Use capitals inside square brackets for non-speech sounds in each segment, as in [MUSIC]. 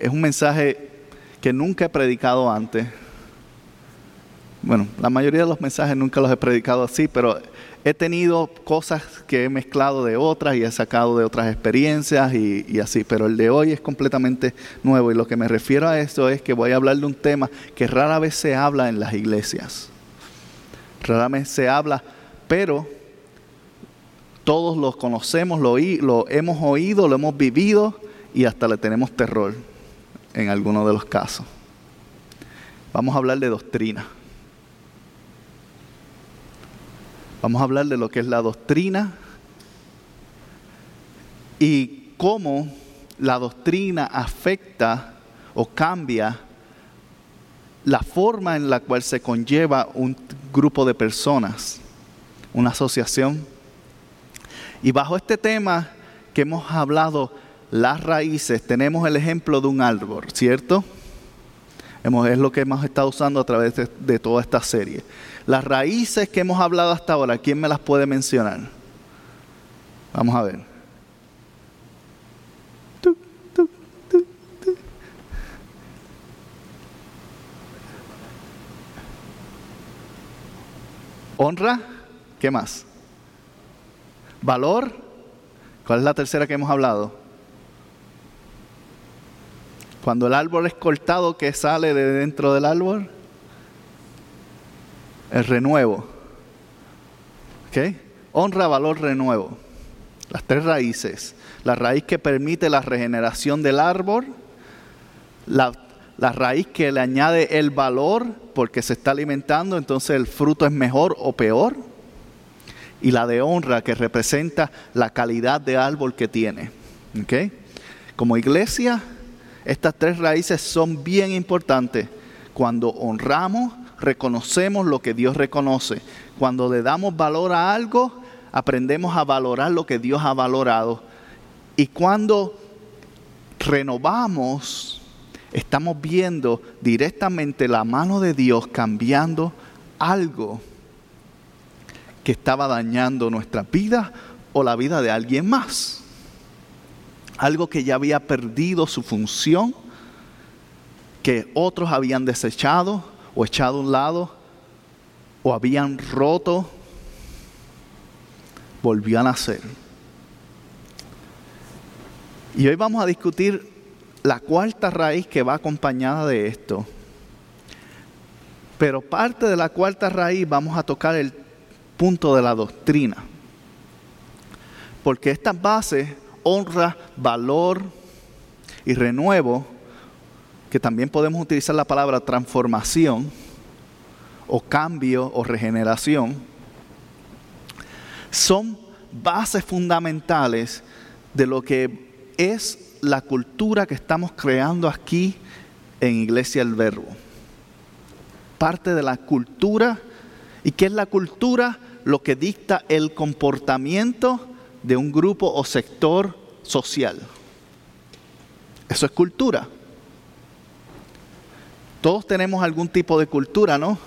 es, un mensaje que nunca he predicado antes. Bueno, la mayoría de los mensajes nunca los he predicado así, pero he tenido cosas que he mezclado de otras y he sacado de otras experiencias y, así, pero el de hoy es completamente nuevo y lo que me refiero a esto es que voy a hablar de un tema que rara vez se habla en las iglesias. Rara vez se habla, pero todos lo conocemos, lo, lo hemos oído, lo hemos vivido y hasta le tenemos terror en algunos de los casos. Vamos a hablar de doctrina. Vamos a hablar de lo que es la doctrina y cómo la doctrina afecta o cambia la forma en la cual se conlleva un grupo de personas, una asociación. Y bajo este tema que hemos hablado las raíces, tenemos el ejemplo de un árbol, ¿cierto? Es lo que hemos estado usando a través de, toda esta serie. Las raíces que hemos hablado hasta ahora, ¿quién me las puede mencionar? Vamos a ver. Honra, ¿qué más? Valor, ¿cuál es la tercera que hemos hablado? Cuando el árbol es cortado, ¿qué sale de dentro del árbol? El renuevo. ¿Ok? Honra, valor, renuevo. Las tres raíces. La raíz que permite la regeneración del árbol. La, la raíz que le añade el valor porque se está alimentando, entonces el fruto es mejor o peor. Y la de honra que representa la calidad de árbol que tiene. ¿Ok? Como iglesia estas tres raíces son bien importantes. Cuando honramos, reconocemos lo que Dios reconoce. Cuando le damos valor a algo, aprendemos a valorar lo que Dios ha valorado. Y cuando renovamos, estamos viendo directamente la mano de Dios cambiando algo que estaba dañando nuestra vida o la vida de alguien más algo que ya había perdido su función, que otros habían desechado o echado a un lado o habían roto, volvió a nacer. Y hoy vamos a discutir la cuarta raíz que va acompañada de esto. Pero parte de la cuarta raíz vamos a tocar el punto de la doctrina. Porque estas bases honra, valor y renuevo, que también podemos utilizar la palabra transformación o cambio o regeneración, son bases fundamentales de lo que es la cultura que estamos creando aquí en Iglesia el Verbo. Parte de la cultura, ¿y qué es la cultura? Lo que dicta el comportamiento de un grupo o sector social. Eso es cultura. Todos tenemos algún tipo de cultura, ¿no?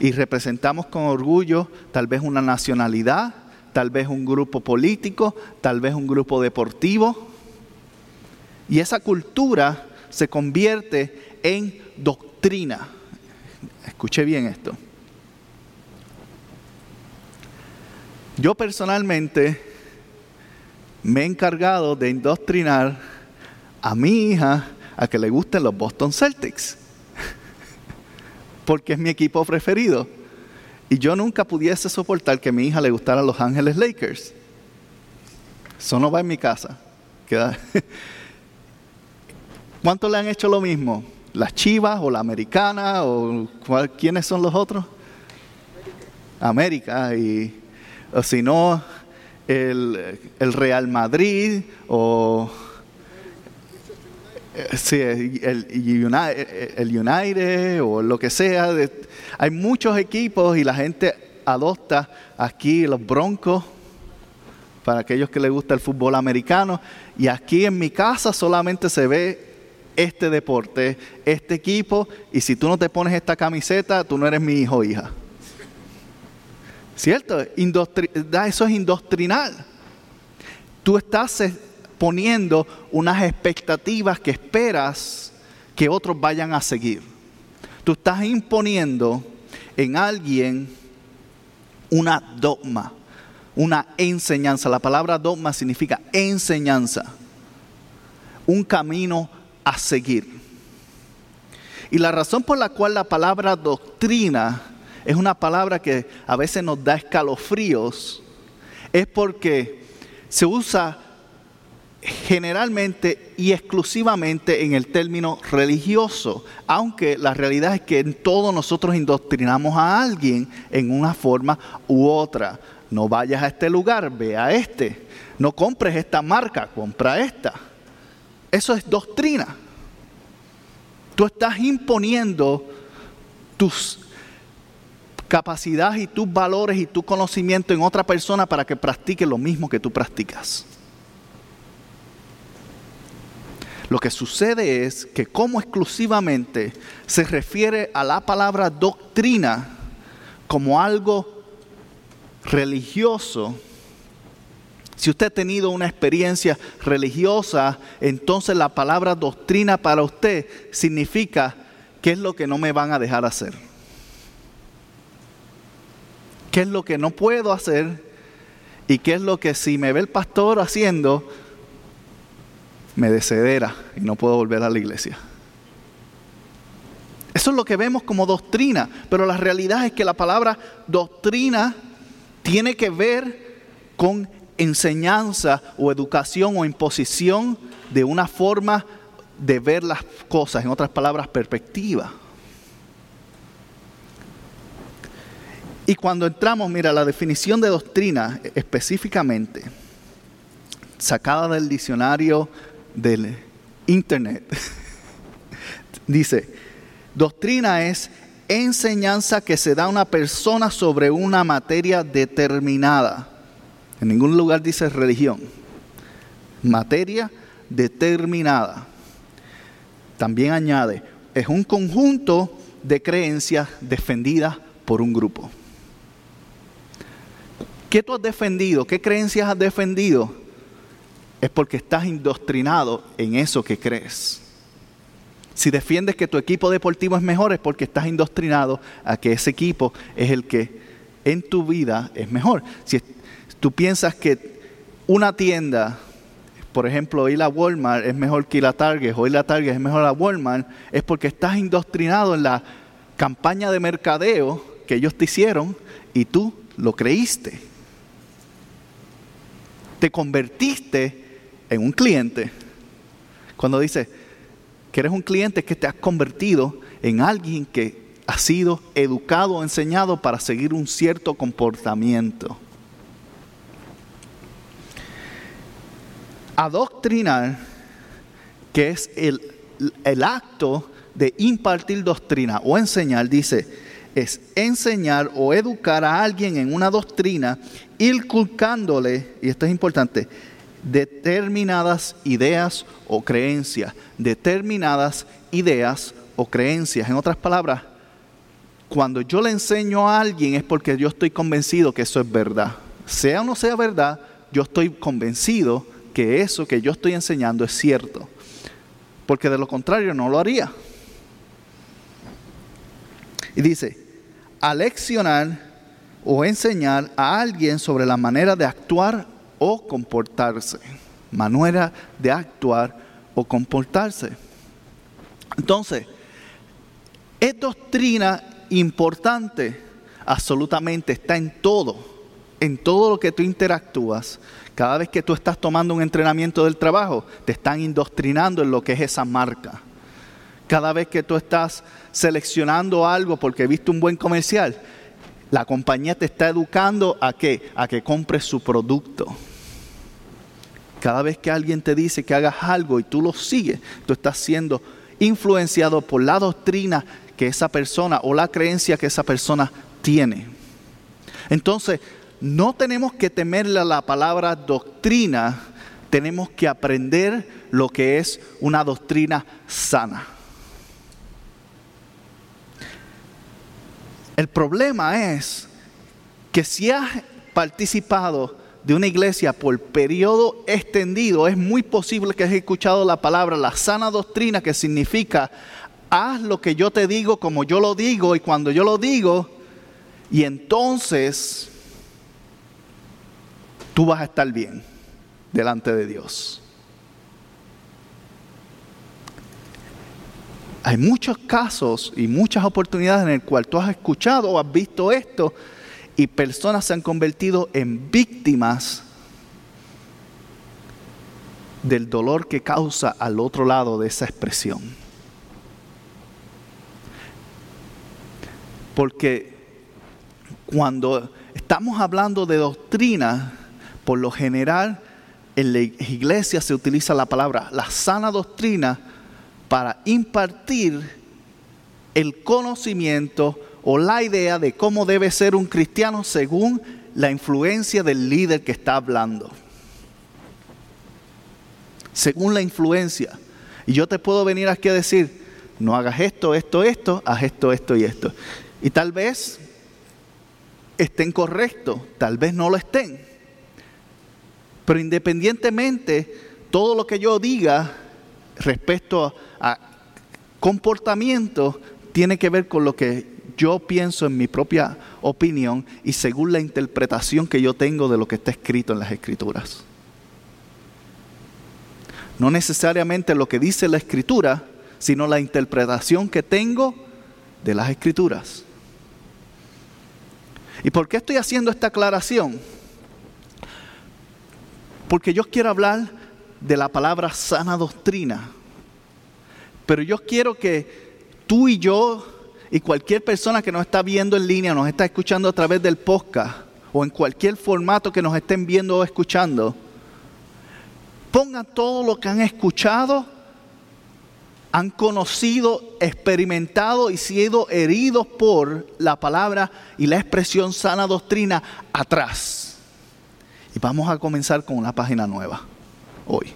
Y representamos con orgullo tal vez una nacionalidad, tal vez un grupo político, tal vez un grupo deportivo. Y esa cultura se convierte en doctrina. Escuche bien esto. Yo personalmente me he encargado de indoctrinar a mi hija a que le gusten los Boston Celtics, [LAUGHS] porque es mi equipo preferido. Y yo nunca pudiese soportar que mi hija le gustaran los Ángeles Lakers. Eso no va en mi casa. [LAUGHS] ¿Cuántos le han hecho lo mismo? ¿Las Chivas o la Americana o quiénes son los otros? América y o si no el, Real Madrid o Eh, sí, el, el, United o lo que sea. hay muchos equipos y la gente adopta aquí los Broncos para aquellos que les gusta el fútbol americano. Y aquí en mi casa solamente se ve este deporte, este equipo, y si tú no te pones esta camiseta, tú no eres mi hijo o hija. ¿Cierto? eso es indoctrinar. Tú estás poniendo unas expectativas que esperas que otros vayan a seguir. Tú estás imponiendo en alguien una dogma, una enseñanza. La palabra dogma significa enseñanza, un camino a seguir. Y la razón por la cual la palabra doctrina es una palabra que a veces nos da escalofríos es porque se usa generalmente y exclusivamente en el término religioso, aunque la realidad es que en nosotros indoctrinamos a alguien en una forma u otra. No vayas a este lugar, ve a este. No compres esta marca, compra esta. Eso es doctrina. Tú estás imponiendo tus capacidades y tus valores y tu conocimiento en otra persona para que practique lo mismo que tú practicas. Lo que sucede es que como exclusivamente se refiere a la palabra doctrina como algo religioso, si usted ha tenido una experiencia religiosa, entonces la palabra doctrina para usted significa qué es lo que no me van a dejar hacer. ¿Qué es lo que no puedo hacer? ¿Y qué es lo que si me ve el pastor haciendo, me desedera y no puedo volver a la iglesia? Eso es lo que vemos como doctrina, pero la realidad es que la palabra doctrina tiene que ver con enseñanza o educación o imposición de una forma de ver las cosas, en otras palabras, perspectiva. Y cuando entramos, mira, la definición de doctrina específicamente, sacada del diccionario del Internet, [LAUGHS] dice, doctrina es enseñanza que se da a una persona sobre una materia determinada en ningún lugar dice religión. Materia determinada. También añade, es un conjunto de creencias defendidas por un grupo. ¿Qué tú has defendido? ¿Qué creencias has defendido? Es porque estás indoctrinado en eso que crees. Si defiendes que tu equipo deportivo es mejor es porque estás indoctrinado a que ese equipo es el que en tu vida es mejor. Si tú piensas que una tienda, por ejemplo, ir a Walmart es mejor que ir a Target, o ir a Target es mejor a Walmart, es porque estás indoctrinado en la campaña de mercadeo que ellos te hicieron y tú lo creíste. Te convertiste en un cliente. Cuando dices que eres un cliente es que te has convertido en alguien que ha sido educado o enseñado para seguir un cierto comportamiento. adoctrinar, que es el, el acto de impartir doctrina o enseñar, dice, es enseñar o educar a alguien en una doctrina, inculcándole, y esto es importante, determinadas ideas o creencias, determinadas ideas o creencias. En otras palabras, cuando yo le enseño a alguien es porque yo estoy convencido que eso es verdad. Sea o no sea verdad, yo estoy convencido que eso que yo estoy enseñando es cierto, porque de lo contrario no lo haría. Y dice, aleccionar o enseñar a alguien sobre la manera de actuar o comportarse. Manera de actuar o comportarse. Entonces, es doctrina importante, absolutamente, está en todo, en todo lo que tú interactúas. Cada vez que tú estás tomando un entrenamiento del trabajo, te están indoctrinando en lo que es esa marca. Cada vez que tú estás seleccionando algo porque viste un buen comercial, la compañía te está educando a qué? A que compres su producto. Cada vez que alguien te dice que hagas algo y tú lo sigues, tú estás siendo influenciado por la doctrina que esa persona o la creencia que esa persona tiene. Entonces, no tenemos que temerle a la palabra doctrina, tenemos que aprender lo que es una doctrina sana. El problema es que si has participado de una iglesia por periodo extendido, es muy posible que has escuchado la palabra, la sana doctrina, que significa, haz lo que yo te digo como yo lo digo y cuando yo lo digo, y entonces tú vas a estar bien delante de Dios. Hay muchos casos y muchas oportunidades en el cual tú has escuchado o has visto esto y personas se han convertido en víctimas del dolor que causa al otro lado de esa expresión. Porque cuando estamos hablando de doctrina, por lo general en la iglesia se utiliza la palabra la sana doctrina para impartir el conocimiento o la idea de cómo debe ser un cristiano según la influencia del líder que está hablando. Según la influencia. Y yo te puedo venir aquí a decir, no hagas esto, esto, esto, haz esto, esto y esto. Y tal vez estén correctos, tal vez no lo estén. Pero independientemente, todo lo que yo diga respecto a, comportamiento tiene que ver con lo que yo pienso en mi propia opinión y según la interpretación que yo tengo de lo que está escrito en las escrituras. No necesariamente lo que dice la escritura, sino la interpretación que tengo de las escrituras. ¿Y por qué estoy haciendo esta aclaración? Porque yo quiero hablar de la palabra sana doctrina. Pero yo quiero que tú y yo y cualquier persona que nos está viendo en línea, nos está escuchando a través del podcast o en cualquier formato que nos estén viendo o escuchando, pongan todo lo que han escuchado, han conocido, experimentado y sido heridos por la palabra y la expresión sana doctrina atrás. Y vamos a comenzar con una página nueva hoy.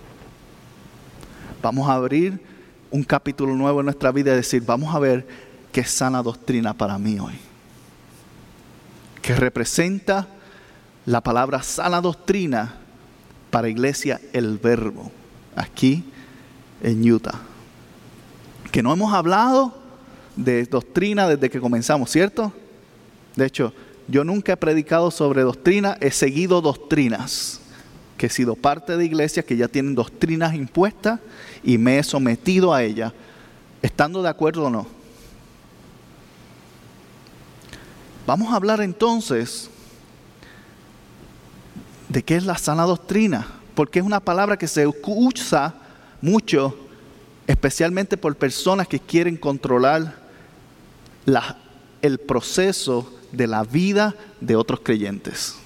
Vamos a abrir un capítulo nuevo en nuestra vida y decir, vamos a ver qué sana doctrina para mí hoy. Que representa la palabra sana doctrina para iglesia el verbo, aquí en Utah. Que no hemos hablado de doctrina desde que comenzamos, ¿cierto? De hecho, yo nunca he predicado sobre doctrina, he seguido doctrinas, que he sido parte de iglesias que ya tienen doctrinas impuestas y me he sometido a ellas, estando de acuerdo o no. Vamos a hablar entonces de qué es la sana doctrina, porque es una palabra que se usa mucho, especialmente por personas que quieren controlar el proceso de la vida de otros creyentes.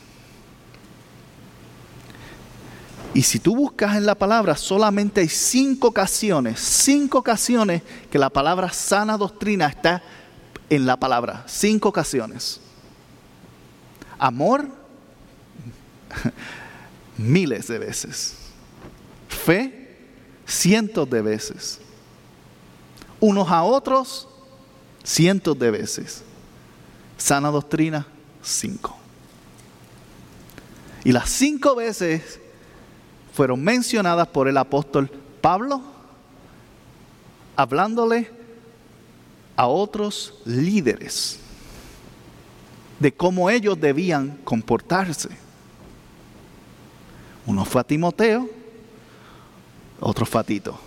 Y si tú buscas en la palabra, solamente hay cinco ocasiones, cinco ocasiones que la palabra sana doctrina está en la palabra, cinco ocasiones. Amor, [LAUGHS] miles de veces. Fe, cientos de veces. Unos a otros, cientos de veces. Sana doctrina, cinco. Y las cinco veces fueron mencionadas por el apóstol Pablo, hablándole a otros líderes de cómo ellos debían comportarse. Uno fue a Timoteo, otro fue a Tito.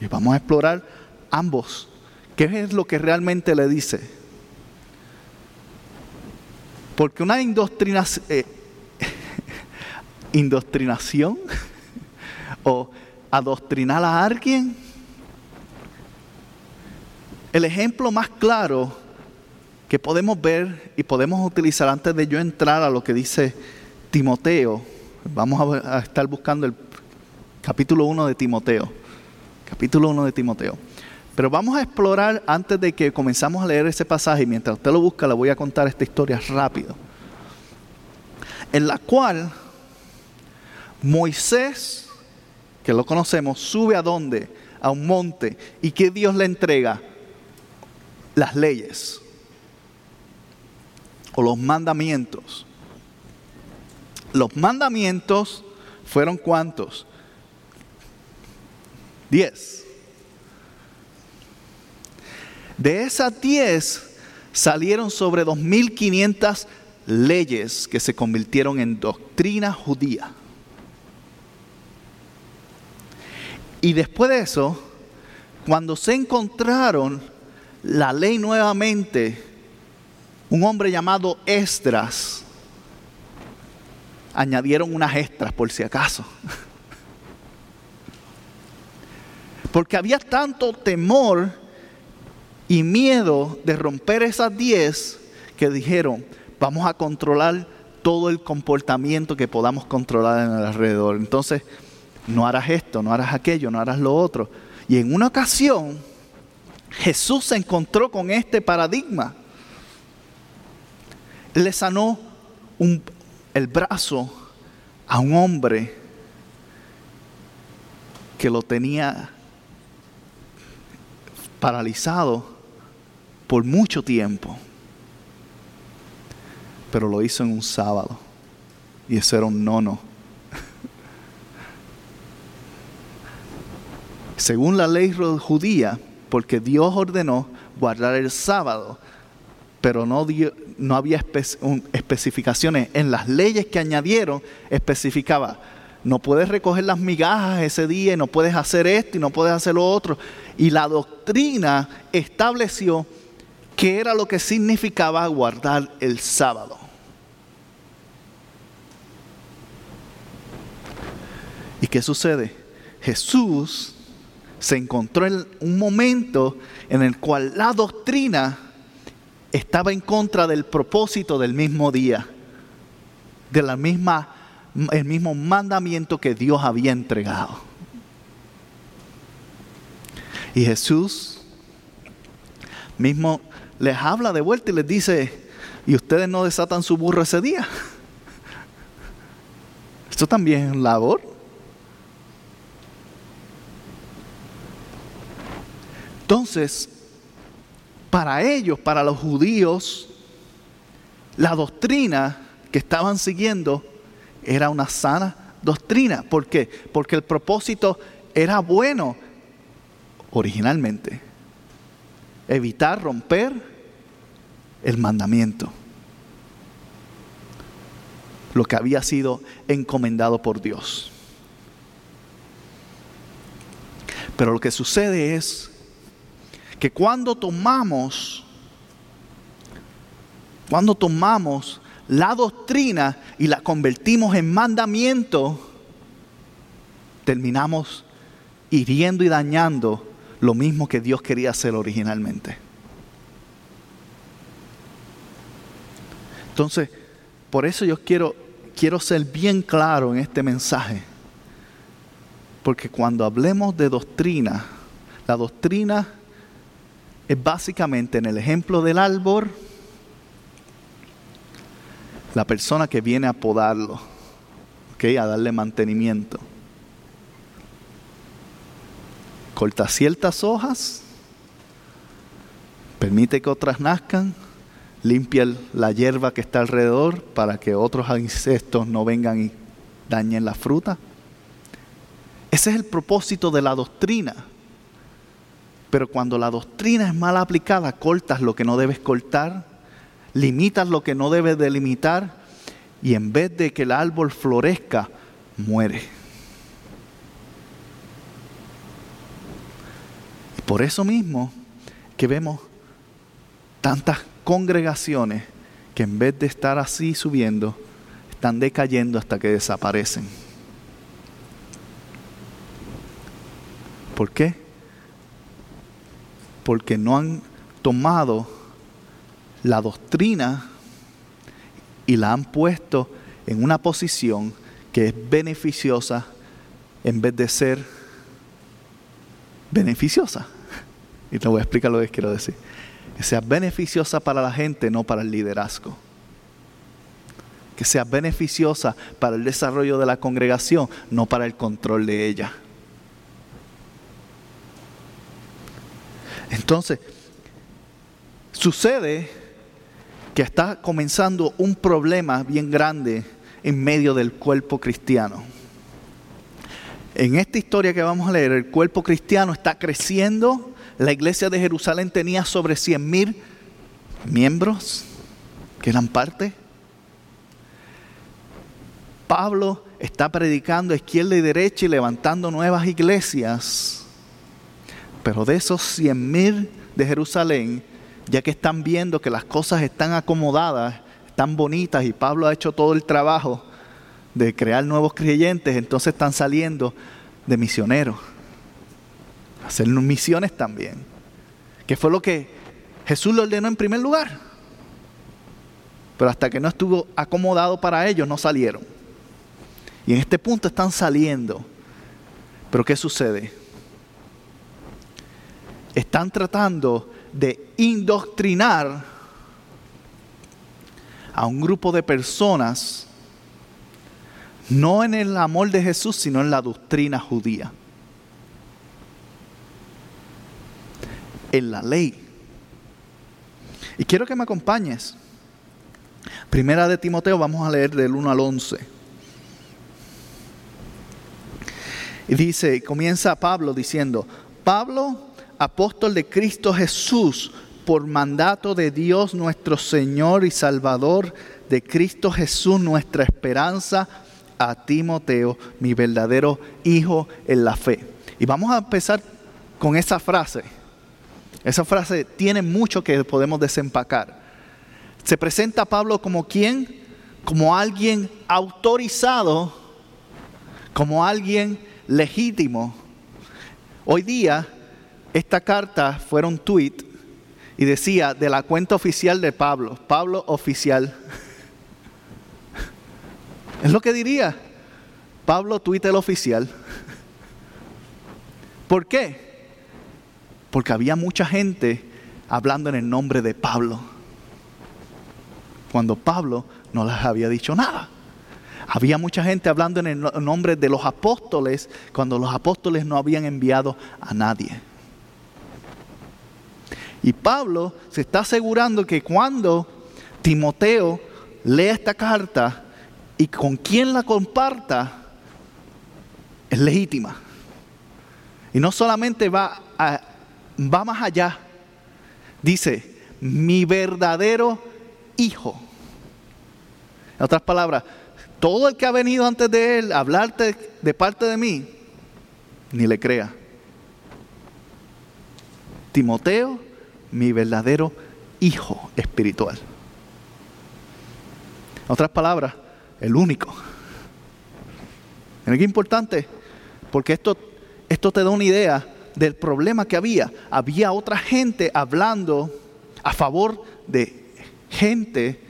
Y vamos a explorar ambos. ¿Qué es lo que realmente le dice? Porque una indoctrinación, eh, indoctrinación [LAUGHS] o adoctrinar a alguien el ejemplo más claro que podemos ver y podemos utilizar antes de yo entrar a lo que dice Timoteo, Vamos a, estar buscando el capítulo 1 de Timoteo. Capítulo 1 de Timoteo. Pero vamos a explorar antes de que comenzamos a leer ese pasaje, mientras usted lo busca, le voy a contar esta historia rápido. En la cual Moisés, que lo conocemos, sube a dónde? A un monte. ¿Y que Dios le entrega? Las leyes o los mandamientos. Los mandamientos fueron cuántos? Diez. De esas diez salieron sobre 2.500 leyes que se convirtieron en doctrina judía. Y después de eso, cuando se encontraron la ley nuevamente, un hombre llamado Esdras, añadieron unas extras por si acaso. [LAUGHS] Porque había tanto temor y miedo de romper esas diez que dijeron, vamos a controlar todo el comportamiento que podamos controlar en el alrededor. Entonces, no harás esto, no harás aquello, no harás lo otro. Y en una ocasión, Jesús se encontró con este paradigma. Le sanó el brazo a un hombre que lo tenía paralizado por mucho tiempo, pero lo hizo en un sábado y eso era un nono. Según la ley judía, porque Dios ordenó guardar el sábado, pero no, había especificaciones. En las leyes que añadieron especificaba, no puedes recoger las migajas ese día, y no puedes hacer esto y no puedes hacer lo otro. Y la doctrina estableció qué era lo que significaba guardar el sábado. ¿Y qué sucede? Jesús se encontró en un momento en el cual la doctrina estaba en contra del propósito del mismo día, de misma, el mismo mandamiento que Dios había entregado. Y Jesús mismo les habla de vuelta y les dice, y ustedes no desatan su burro ese día. [LAUGHS] Esto también es labor. Entonces, para ellos, para los judíos, la doctrina que estaban siguiendo era una sana doctrina. ¿Por qué? Porque el propósito era bueno originalmente. Evitar romper el mandamiento. Lo que había sido encomendado por Dios. Pero lo que sucede es que cuando tomamos, cuando tomamos la doctrina y la convertimos en mandamiento, terminamos hiriendo y dañando lo mismo que Dios quería hacer originalmente. Entonces, por eso yo quiero, quiero ser bien claro en este mensaje. Porque cuando hablemos de doctrina, la doctrina es básicamente en el ejemplo del árbol, la persona que viene a podarlo, a darle mantenimiento. Corta ciertas hojas, permite que otras nazcan, limpia la hierba que está alrededor para que otros insectos no vengan y dañen la fruta. Ese es el propósito de la doctrina. Pero cuando la doctrina es mal aplicada, cortas lo que no debes cortar, limitas lo que no debes delimitar y en vez de que el árbol florezca, muere. Y por eso mismo que vemos tantas congregaciones que en vez de estar así subiendo, están decayendo hasta que desaparecen. ¿Por qué? Porque no han tomado la doctrina y la han puesto en una posición que es beneficiosa en vez de ser beneficiosa. Y te voy a explicar lo que quiero decir. Que sea beneficiosa para la gente, no para el liderazgo. Que sea beneficiosa para el desarrollo de la congregación, no para el control de ella. Entonces, sucede que está comenzando un problema bien grande en medio del cuerpo cristiano. En esta historia que vamos a leer, el cuerpo cristiano está creciendo. La iglesia de Jerusalén tenía sobre 100 mil miembros que eran parte. Pablo está predicando izquierda y derecha y levantando nuevas iglesias. Pero de esos 100 mil de Jerusalén, ya que están viendo que las cosas están acomodadas, están bonitas y Pablo ha hecho todo el trabajo de crear nuevos creyentes, entonces están saliendo de misioneros. Hacer misiones también. Que fue lo que Jesús le ordenó en primer lugar. Pero hasta que no estuvo acomodado para ellos, no salieron. Y en este punto están saliendo. Pero ¿qué sucede? Están tratando de indoctrinar a un grupo de personas, no en el amor de Jesús, sino en la doctrina judía. En la ley. Y quiero que me acompañes. Primera de Timoteo, vamos a leer del 1 al 11. Y dice, comienza Pablo diciendo, Pablo, apóstol de Cristo Jesús, por mandato de Dios nuestro Señor y Salvador, de Cristo Jesús nuestra esperanza, a Timoteo, mi verdadero hijo en la fe. Y vamos a empezar con esa frase. Esa frase tiene mucho que podemos desempacar. Se presenta a Pablo como quien, como alguien autorizado, como alguien legítimo. Hoy día, esta carta fuera un tweet y decía de la cuenta oficial de Pablo, Pablo oficial. [LAUGHS] Es lo que diría. Pablo Twitter oficial. [LAUGHS] ¿Por qué? Porque había mucha gente hablando en el nombre de Pablo. Cuando Pablo no les había dicho nada. Había mucha gente hablando en el nombre de los apóstoles cuando los apóstoles no habían enviado a nadie. Y Pablo se está asegurando que cuando Timoteo lea esta carta y con quien la comparta, es legítima. Y no solamente va, va más allá, dice, mi verdadero hijo. En otras palabras, todo el que ha venido antes de él a hablarte de parte de mí, ni le crea. Timoteo mi verdadero hijo espiritual. En otras palabras, el único. ¿Es qué importante? Porque esto, esto te da una idea del problema que había. Había otra gente hablando a favor de gente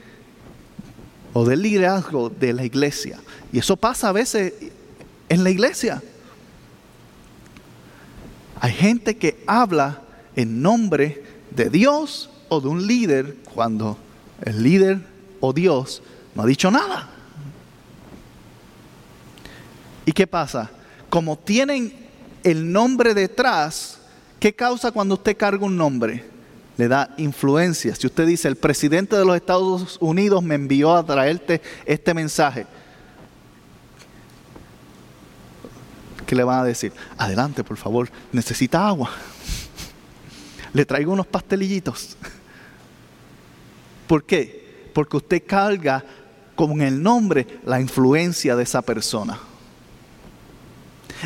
o del liderazgo de la iglesia. Y eso pasa a veces en la iglesia. Hay gente que habla en nombre de Dios o de un líder cuando el líder o Dios no ha dicho nada. ¿Y qué pasa? Como tienen el nombre detrás, ¿qué causa cuando usted carga un nombre? Le da influencia. Si usted dice, el presidente de los Estados Unidos me envió a traerte este mensaje, ¿qué le van a decir? Adelante, por favor, necesita agua le traigo unos pastelillitos. ¿Por qué? Porque usted carga con el nombre la influencia de esa persona.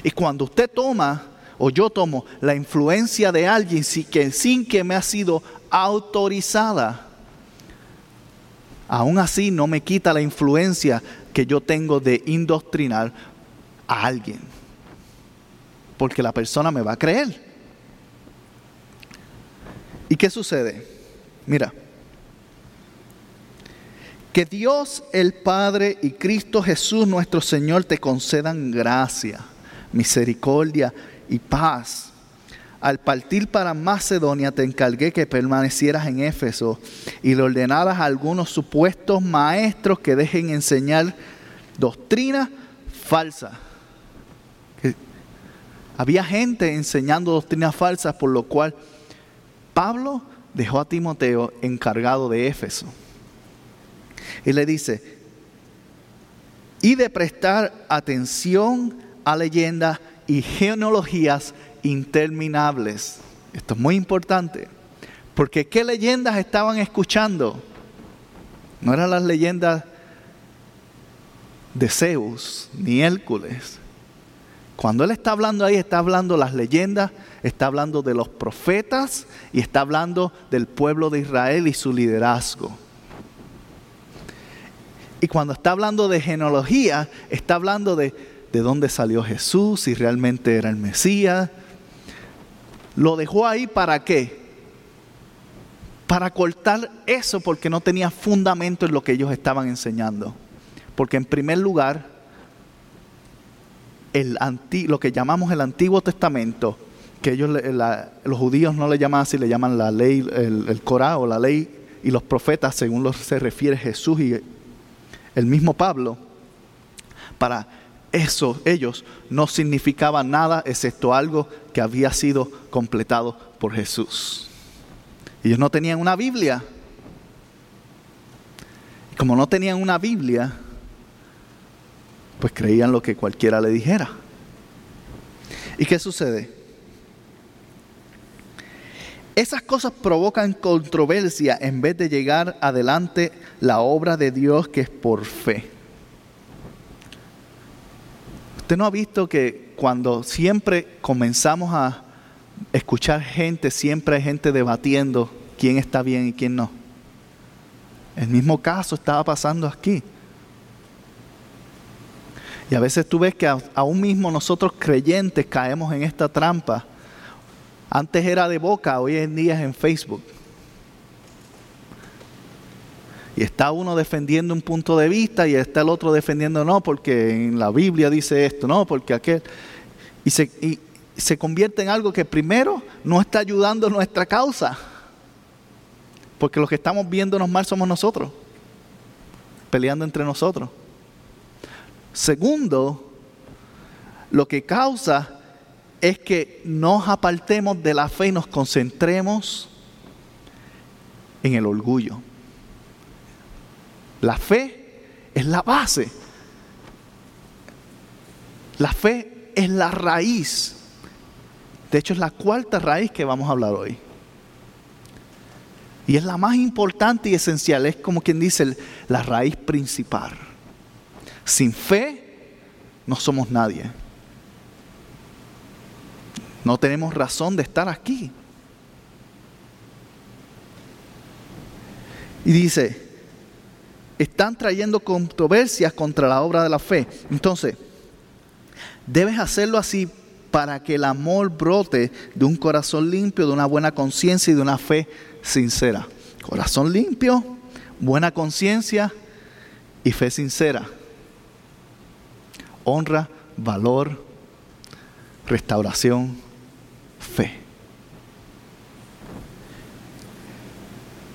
Y cuando usted toma, o yo tomo, la influencia de alguien sin que, sin que me ha sido autorizada, aún así no me quita la influencia que yo tengo de indoctrinar a alguien. Porque la persona me va a creer. ¿Y qué sucede? Mira, Que Dios el Padre y Cristo Jesús nuestro Señor te concedan gracia, misericordia y paz. Al partir para Macedonia te encargué que permanecieras en Éfeso y le ordenaras a algunos supuestos maestros que dejen enseñar doctrina falsa. Había gente enseñando doctrinas falsas, por lo cual Pablo dejó a Timoteo encargado de Éfeso. Y le dice, y de prestar atención a leyendas y genealogías interminables. Esto es muy importante, porque ¿qué leyendas estaban escuchando? No eran las leyendas de Zeus ni Hércules. Cuando él está hablando ahí, está hablando las leyendas, está hablando de los profetas y está hablando del pueblo de Israel y su liderazgo. Y cuando está hablando de genealogía, está hablando de, de dónde salió Jesús, si realmente era el Mesías. Lo dejó ahí para qué? Para cortar eso porque no tenía fundamento en lo que ellos estaban enseñando. Porque en primer lugar, el lo que llamamos el Antiguo Testamento, que ellos, los judíos no le llaman así, le llaman la ley, el, el Corán o la ley y los profetas, según los se refiere Jesús y el mismo Pablo, para eso ellos no significaban nada excepto algo que había sido completado por Jesús. Ellos no tenían una Biblia. Como no tenían una Biblia, pues creían lo que cualquiera le dijera. ¿Y qué sucede? Esas cosas provocan controversia en vez de llegar adelante la obra de Dios que es por fe. Usted no ha visto que cuando siempre comenzamos a escuchar gente, siempre hay gente debatiendo quién está bien y quién no. El mismo caso estaba pasando aquí. Y a veces tú ves que aún mismo nosotros creyentes caemos en esta trampa antes era de boca, hoy en día es en Facebook. Y está uno defendiendo un punto de vista y está el otro defendiendo no, porque en la Biblia dice esto, no, porque aquel. Y se, convierte en algo que primero no está ayudando nuestra causa. Porque los que estamos viéndonos mal somos nosotros, peleando entre nosotros. Segundo, lo que causa es que nos apartemos de la fe y nos concentremos en el orgullo. La fe es la base. La fe es la raíz. De hecho, es la cuarta raíz que vamos a hablar hoy. Y es la más importante y esencial. Es como quien dice la raíz principal. Sin fe no somos nadie. No tenemos razón de estar aquí. Y dice, están trayendo controversias contra la obra de la fe. Entonces, debes hacerlo así para que el amor brote de un corazón limpio, de una buena conciencia y de una fe sincera. Corazón limpio, buena conciencia y fe sincera. Honra, valor, restauración, fe.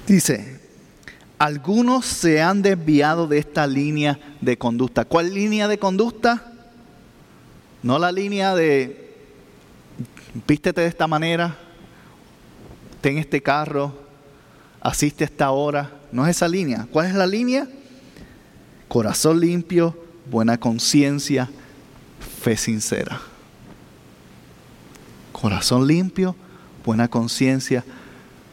Dice, algunos se han desviado de esta línea de conducta. ¿Cuál línea de conducta? No la línea de vístete de esta manera, ten este carro, asiste a esta hora. No es esa línea. ¿Cuál es la línea? Corazón limpio, buena conciencia, fe sincera corazón limpio, buena conciencia,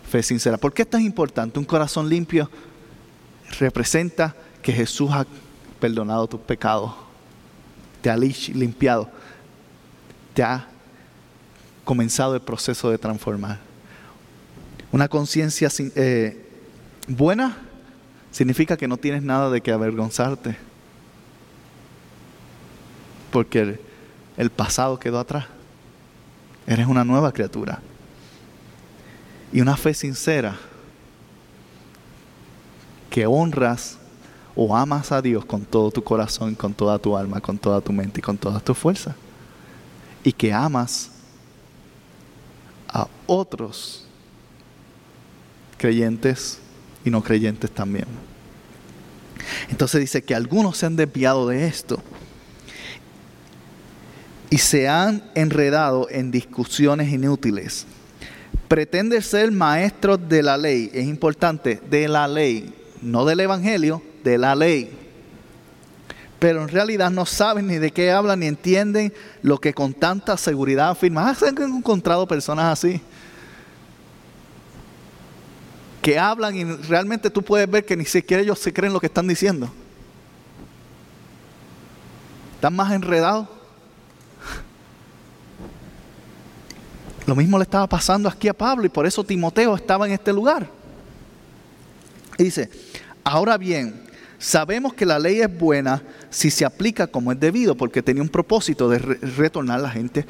fe sincera. ¿Por qué esto es importante? Un corazón limpio representa que Jesús ha perdonado tus pecados, te ha limpiado, te ha comenzado el proceso de transformar. Una conciencia eh, buena significa que no tienes nada de que avergonzarte, porque el pasado quedó atrás. Eres una nueva criatura. Y una fe sincera que honras o amas a Dios con todo tu corazón, con toda tu alma, con toda tu mente y con toda tu fuerza. Y que amas a otros creyentes y no creyentes también. Entonces dice que algunos se han desviado de esto y se han enredado en discusiones inútiles. Pretende ser maestro de la ley, es importante, de la ley, no del Evangelio, de la ley. Pero en realidad no saben ni de qué hablan ni entienden lo que con tanta seguridad afirman. ¿Has encontrado personas así? Que hablan y realmente tú puedes ver que ni siquiera ellos se creen lo que están diciendo. Están más enredados Lo mismo le estaba pasando aquí a Pablo y por eso Timoteo estaba en este lugar. Dice, ahora bien, sabemos que la ley es buena si se aplica como es debido, porque tenía un propósito de retornar a la gente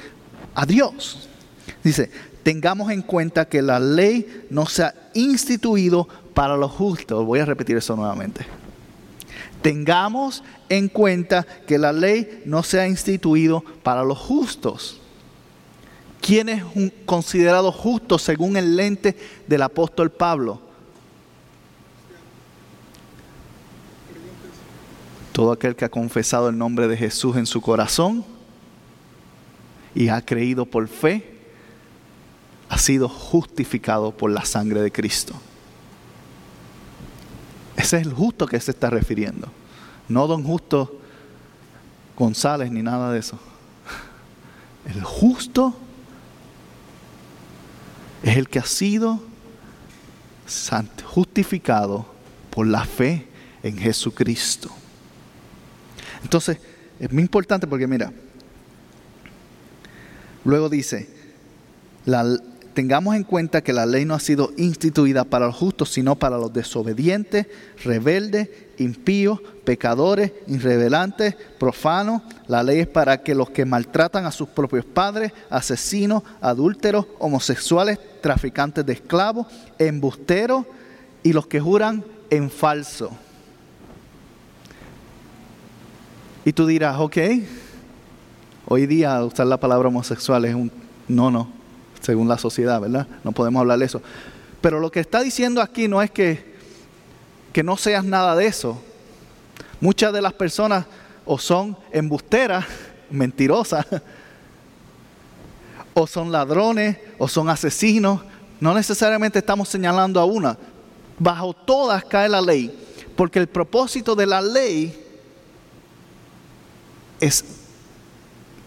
a Dios. Dice, tengamos en cuenta que la ley no se ha instituido para los justos. Voy a repetir eso nuevamente. Tengamos en cuenta que la ley no se ha instituido para los justos ¿Quién es considerado justo según el lente del apóstol Pablo? Todo aquel que ha confesado el nombre de Jesús en su corazón y ha creído por fe, ha sido justificado por la sangre de Cristo. Ese es el justo que se está refiriendo. No don justo González ni nada de eso. El justo es el que ha sido justificado por la fe en Jesucristo. Entonces, es muy importante porque mira, luego dice, la, tengamos en cuenta que la ley no ha sido instituida para los justos, sino para los desobedientes, rebeldes, impíos, pecadores, irrevelantes, profanos. La ley es para que los que maltratan a sus propios padres, asesinos, adúlteros, homosexuales, traficantes de esclavos, embusteros y los que juran en falso. Y tú dirás, ok, hoy día usar la palabra homosexual es un no, no según la sociedad, ¿verdad? No podemos hablar de eso. Pero lo que está diciendo aquí no es que, que no seas nada de eso. Muchas de las personas o son embusteras, [LAUGHS] mentirosas, [LAUGHS] o son ladrones, o son asesinos. No necesariamente estamos señalando a una. Bajo todas cae la ley, porque el propósito de la ley es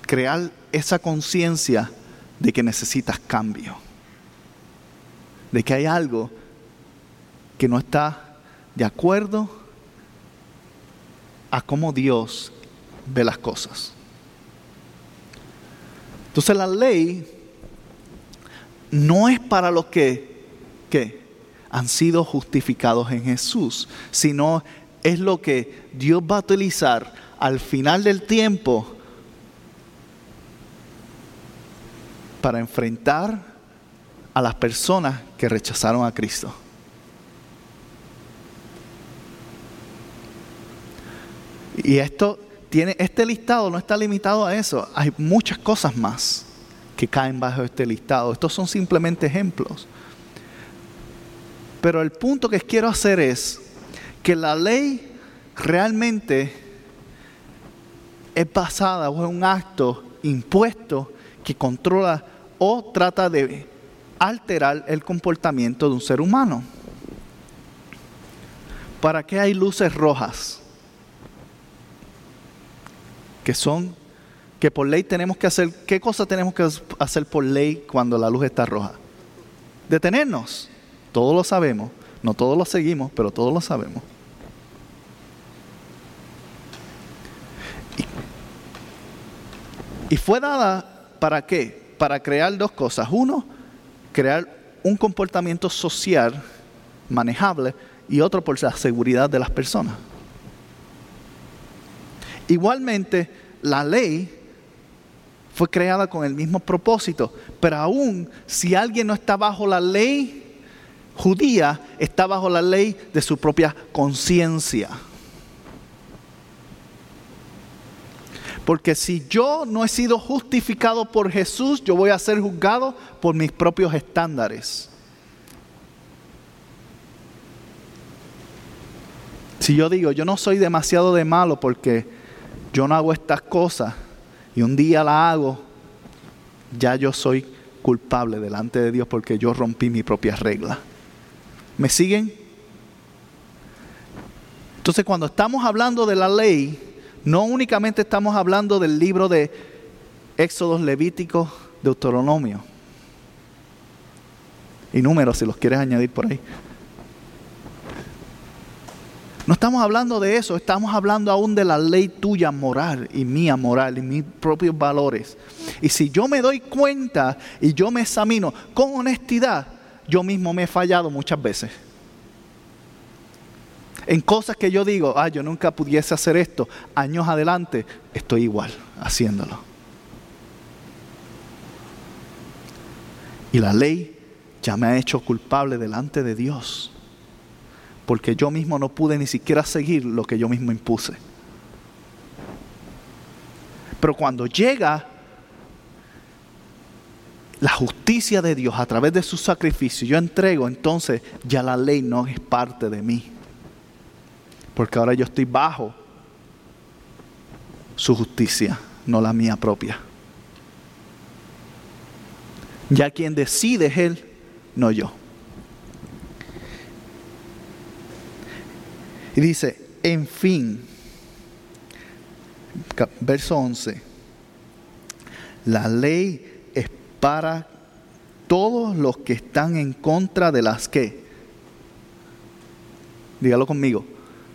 crear esa conciencia de que necesitas cambio, de que hay algo que no está de acuerdo a cómo Dios ve las cosas. Entonces la ley no es para los que, han sido justificados en Jesús, sino es lo que Dios va a utilizar al final del tiempo para enfrentar a las personas que rechazaron a Cristo. Y esto tiene, este listado no está limitado a eso. Hay muchas cosas más que caen bajo este listado. Estos son simplemente ejemplos. Pero el punto que quiero hacer es que la ley realmente es basada o es un acto impuesto que controla o trata de alterar el comportamiento de un ser humano. ¿Para qué hay luces rojas? Que son, que por ley tenemos que hacer, ¿qué cosa tenemos que hacer por ley cuando la luz está roja? Detenernos. Todos lo sabemos. No todos lo seguimos, pero todos lo sabemos. Y, y fue dada para qué? para crear dos cosas. Uno, crear un comportamiento social manejable y otro por la seguridad de las personas. Igualmente, la ley fue creada con el mismo propósito, pero aún si alguien no está bajo la ley judía, está bajo la ley de su propia conciencia. Porque si yo no he sido justificado por Jesús, yo voy a ser juzgado por mis propios estándares. Si yo digo, yo no soy demasiado de malo porque yo no hago estas cosas y un día la hago, ya yo soy culpable delante de Dios porque yo rompí mi propia regla. ¿Me siguen? Entonces cuando estamos hablando de la ley, no únicamente estamos hablando del libro de Éxodo, Levítico, Deuteronomio y números si los quieres añadir por ahí. No estamos hablando de eso, estamos hablando aún de la ley tuya moral y mía moral y mis propios valores. Y si yo me doy cuenta y yo me examino con honestidad, yo mismo me he fallado muchas veces. En cosas que yo digo, ah, yo nunca pudiese hacer esto, años adelante estoy igual haciéndolo. Y la ley ya me ha hecho culpable delante de Dios porque yo mismo no pude ni siquiera seguir lo que yo mismo impuse. Pero cuando llega la justicia de Dios a través de su sacrificio, yo entrego, entonces ya la ley no es parte de mí. Porque ahora yo estoy bajo su justicia, no la mía propia. Ya quien decide es Él, no yo. Y dice, en fin, verso 11, la ley es para todos los que están en contra de las que, dígalo conmigo,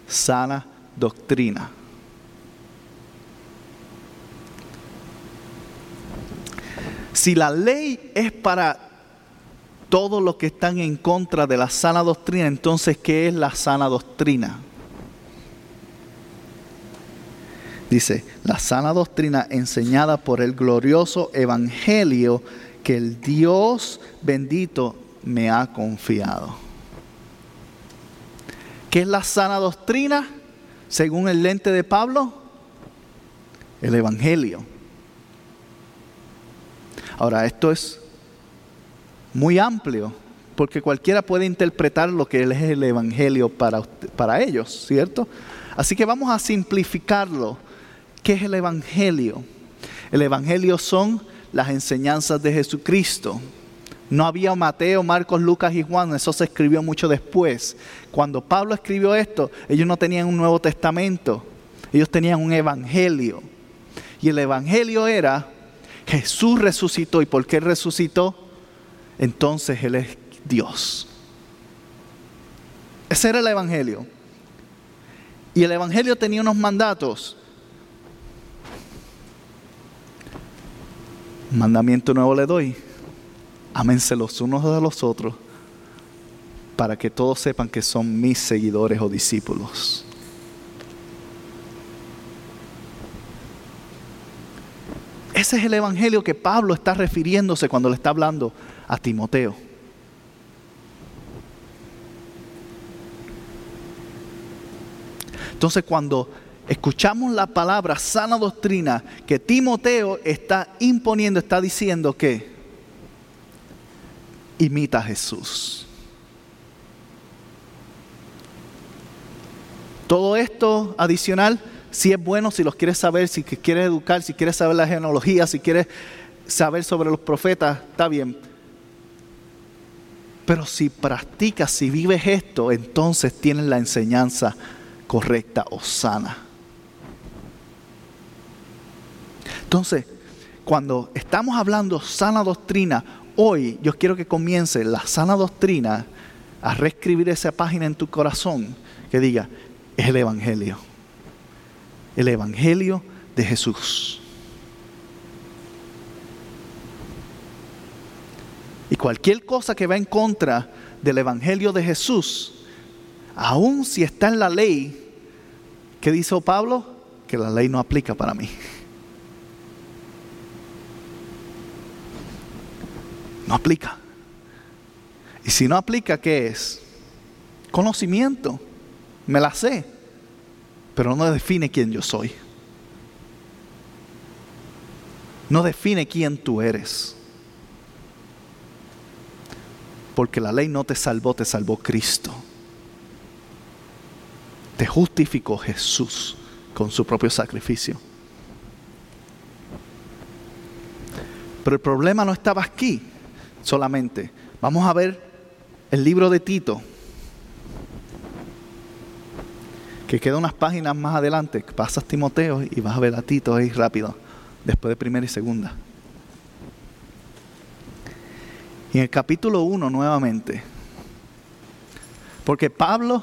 sana doctrina. Si la ley es para todos los que están en contra de la sana doctrina, entonces, ¿qué es la sana doctrina? Dice, la sana doctrina enseñada por el glorioso evangelio que el Dios bendito me ha confiado. ¿Qué es la sana doctrina? Según el lente de Pablo, el evangelio. Ahora, esto es muy amplio, porque cualquiera puede interpretar lo que es el evangelio para, para ellos, ¿cierto? Así que vamos a simplificarlo ¿Qué es el Evangelio? El Evangelio son las enseñanzas de Jesucristo. No había Mateo, Marcos, Lucas y Juan, eso se escribió mucho después. Cuando Pablo escribió esto, ellos no tenían un Nuevo Testamento, ellos tenían un Evangelio. Y el Evangelio era, Jesús resucitó, ¿y por qué resucitó? Entonces Él es Dios. Ese era el Evangelio. Y el Evangelio tenía unos mandatos. Mandamiento nuevo le doy. Ámense los unos de los otros para que todos sepan que son mis seguidores o discípulos. Ese es el evangelio que Pablo está refiriéndose cuando le está hablando a Timoteo. Entonces cuando escuchamos la palabra sana doctrina que Timoteo está imponiendo, está diciendo que imita a Jesús. Todo esto adicional, si es bueno, si los quieres saber, si quieres educar, si quieres saber la genealogía, si quieres saber sobre los profetas, está bien. Pero si practicas, si vives esto, entonces tienes la enseñanza correcta o sana. Entonces, cuando estamos hablando sana doctrina, hoy yo quiero que comience la sana doctrina a reescribir esa página en tu corazón que diga, es el Evangelio. El Evangelio de Jesús. Y cualquier cosa que va en contra del Evangelio de Jesús, aun si está en la ley, ¿qué dice Pablo? Que la ley no aplica para mí. No aplica. Y si no aplica, ¿qué es? Conocimiento. Me la sé. Pero no define quién yo soy. no define quién tú eres. Porque la ley no te salvó, te salvó Cristo. Te justificó Jesús con su propio sacrificio. Pero el problema no estaba aquí solamente. Vamos a ver el libro de Tito, que queda unas páginas más adelante. Pasas Timoteo y vas a ver a Tito ahí rápido, después de primera y segunda. Y en el capítulo 1 nuevamente, porque Pablo,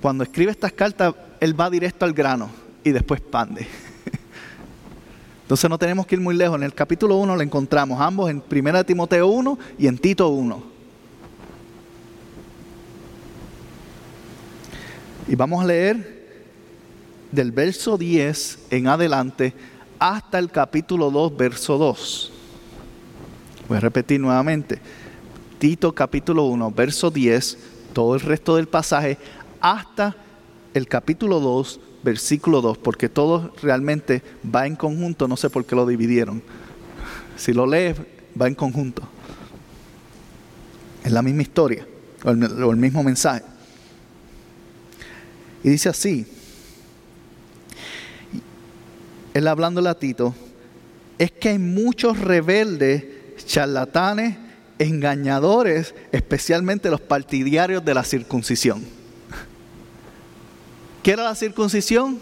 cuando escribe estas cartas, él va directo al grano y después pande. [LAUGHS] Entonces no tenemos que ir muy lejos. En el capítulo 1 lo encontramos ambos en 1 Timoteo 1 y en Tito 1. Y vamos a leer del verso 10 en adelante hasta el capítulo 2, verso 2. Voy a repetir nuevamente. Tito capítulo 1, verso 10, todo el resto del pasaje, hasta el capítulo 2, versículo 2, porque todo realmente va en conjunto, no sé por qué lo dividieron. Si lo lees, va en conjunto. Es la misma historia, o el, mismo mensaje. Y dice así, él hablándole a Tito, es que hay muchos rebeldes, charlatanes, engañadores, especialmente los partidarios de la circuncisión ¿Qué era la circuncisión?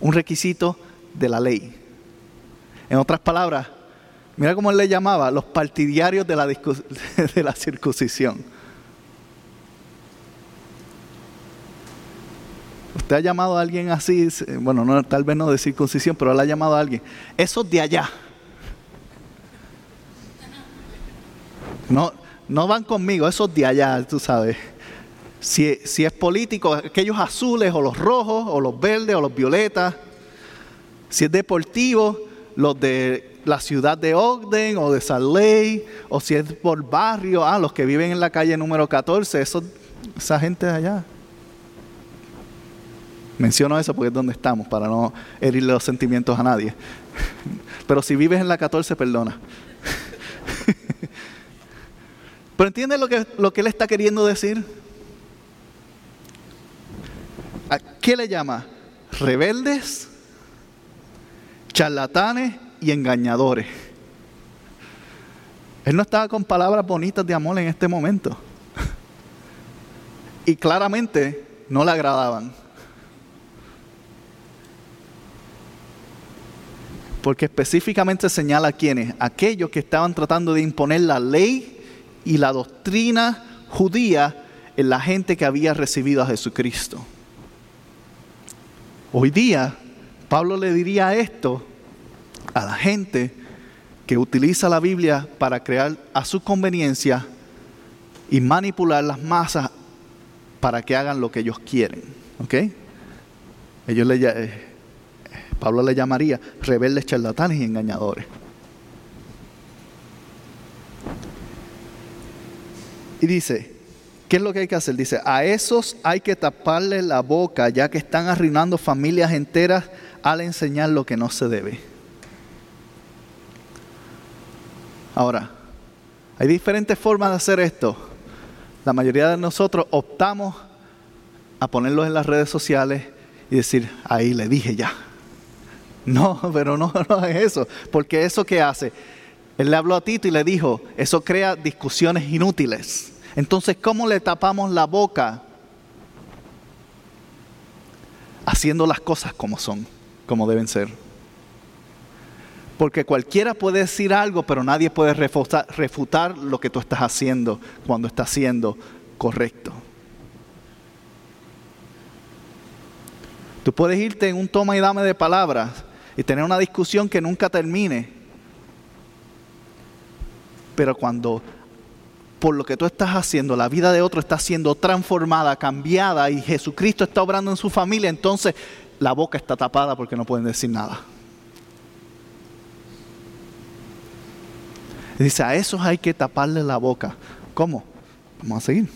Un requisito de la ley. En otras palabras, mira cómo él le llamaba, los partidarios de la, [LAUGHS] de la circuncisión. Usted ha llamado a alguien así, bueno, no, tal vez no de circuncisión, pero él ha llamado a alguien. Esos de allá. No, no van conmigo, esos de allá, tú sabes. Si, es político, aquellos azules o los rojos o los verdes o los violetas. Si es deportivo, los de la ciudad de Ogden o de Salt o si es por barrio, ah, los que viven en la calle número 14, esa gente de allá. Menciono eso porque es donde estamos, para no herirle los sentimientos a nadie. [LAUGHS] Pero si vives en la 14, perdona. [LAUGHS] Pero entiendes lo que, lo que él está queriendo decir? ¿A qué le llama? Rebeldes, charlatanes y engañadores. Él no estaba con palabras bonitas de amor en este momento. [LAUGHS] Y claramente no le agradaban. Porque específicamente señala a aquellos que estaban tratando de imponer la ley y la doctrina judía en la gente que había recibido a Jesucristo. Hoy día, Pablo le diría esto a la gente que utiliza la Biblia para crear a su conveniencia y manipular las masas para que hagan lo que ellos quieren. ¿Ok? Ellos le, eh, Pablo le llamaría rebeldes, charlatanes y engañadores. Y dice, ¿Qué es lo que hay que hacer? Dice, a esos hay que taparle la boca ya que están arruinando familias enteras al enseñar lo que no se debe. Ahora, hay diferentes formas de hacer esto. La mayoría de nosotros optamos a ponerlos en las redes sociales y decir, ahí le dije ya. No, [LAUGHS] pero no, es eso. Porque eso que hace, él le habló a Tito y le dijo, eso crea discusiones inútiles. Entonces, ¿cómo le tapamos la boca? Haciendo las cosas como son, como deben ser. Porque cualquiera puede decir algo, pero nadie puede refutar, lo que tú estás haciendo cuando estás siendo correcto. Tú puedes irte en un toma y dame de palabras y tener una discusión que nunca termine. Pero cuando por lo que tú estás haciendo, la vida de otro está siendo transformada, cambiada y Jesucristo está obrando en su familia, entonces la boca está tapada porque no pueden decir nada. dice, a esos hay que taparle la boca. ¿Cómo? Vamos a seguir.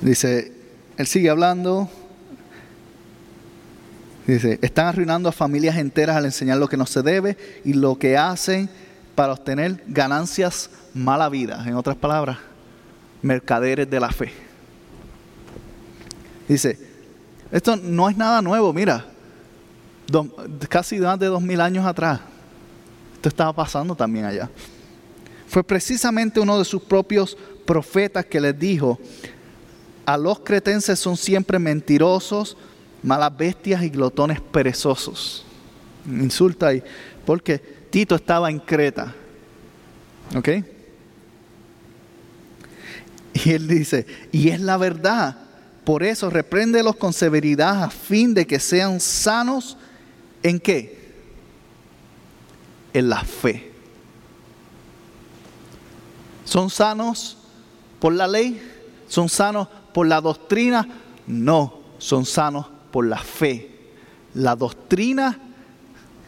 Dice, él sigue hablando Dice, están arruinando a familias enteras al enseñar lo que no se debe y lo que hacen para obtener ganancias mala vida. En otras palabras, mercaderes de la fe. Dice, esto no es nada nuevo, mira, casi más de dos mil años atrás, esto estaba pasando también allá. Fue precisamente uno de sus propios profetas que les dijo, a los cretenses son siempre mentirosos, malas bestias y glotones perezosos. Insulta ahí, porque Tito estaba en Creta. ¿Ok? Y él dice, y es la verdad. Por eso repréndelos con severidad a fin de que sean sanos en qué? En la fe. ¿Son sanos por la ley? ¿Son sanos por la doctrina? No, son sanos por la fe. La doctrina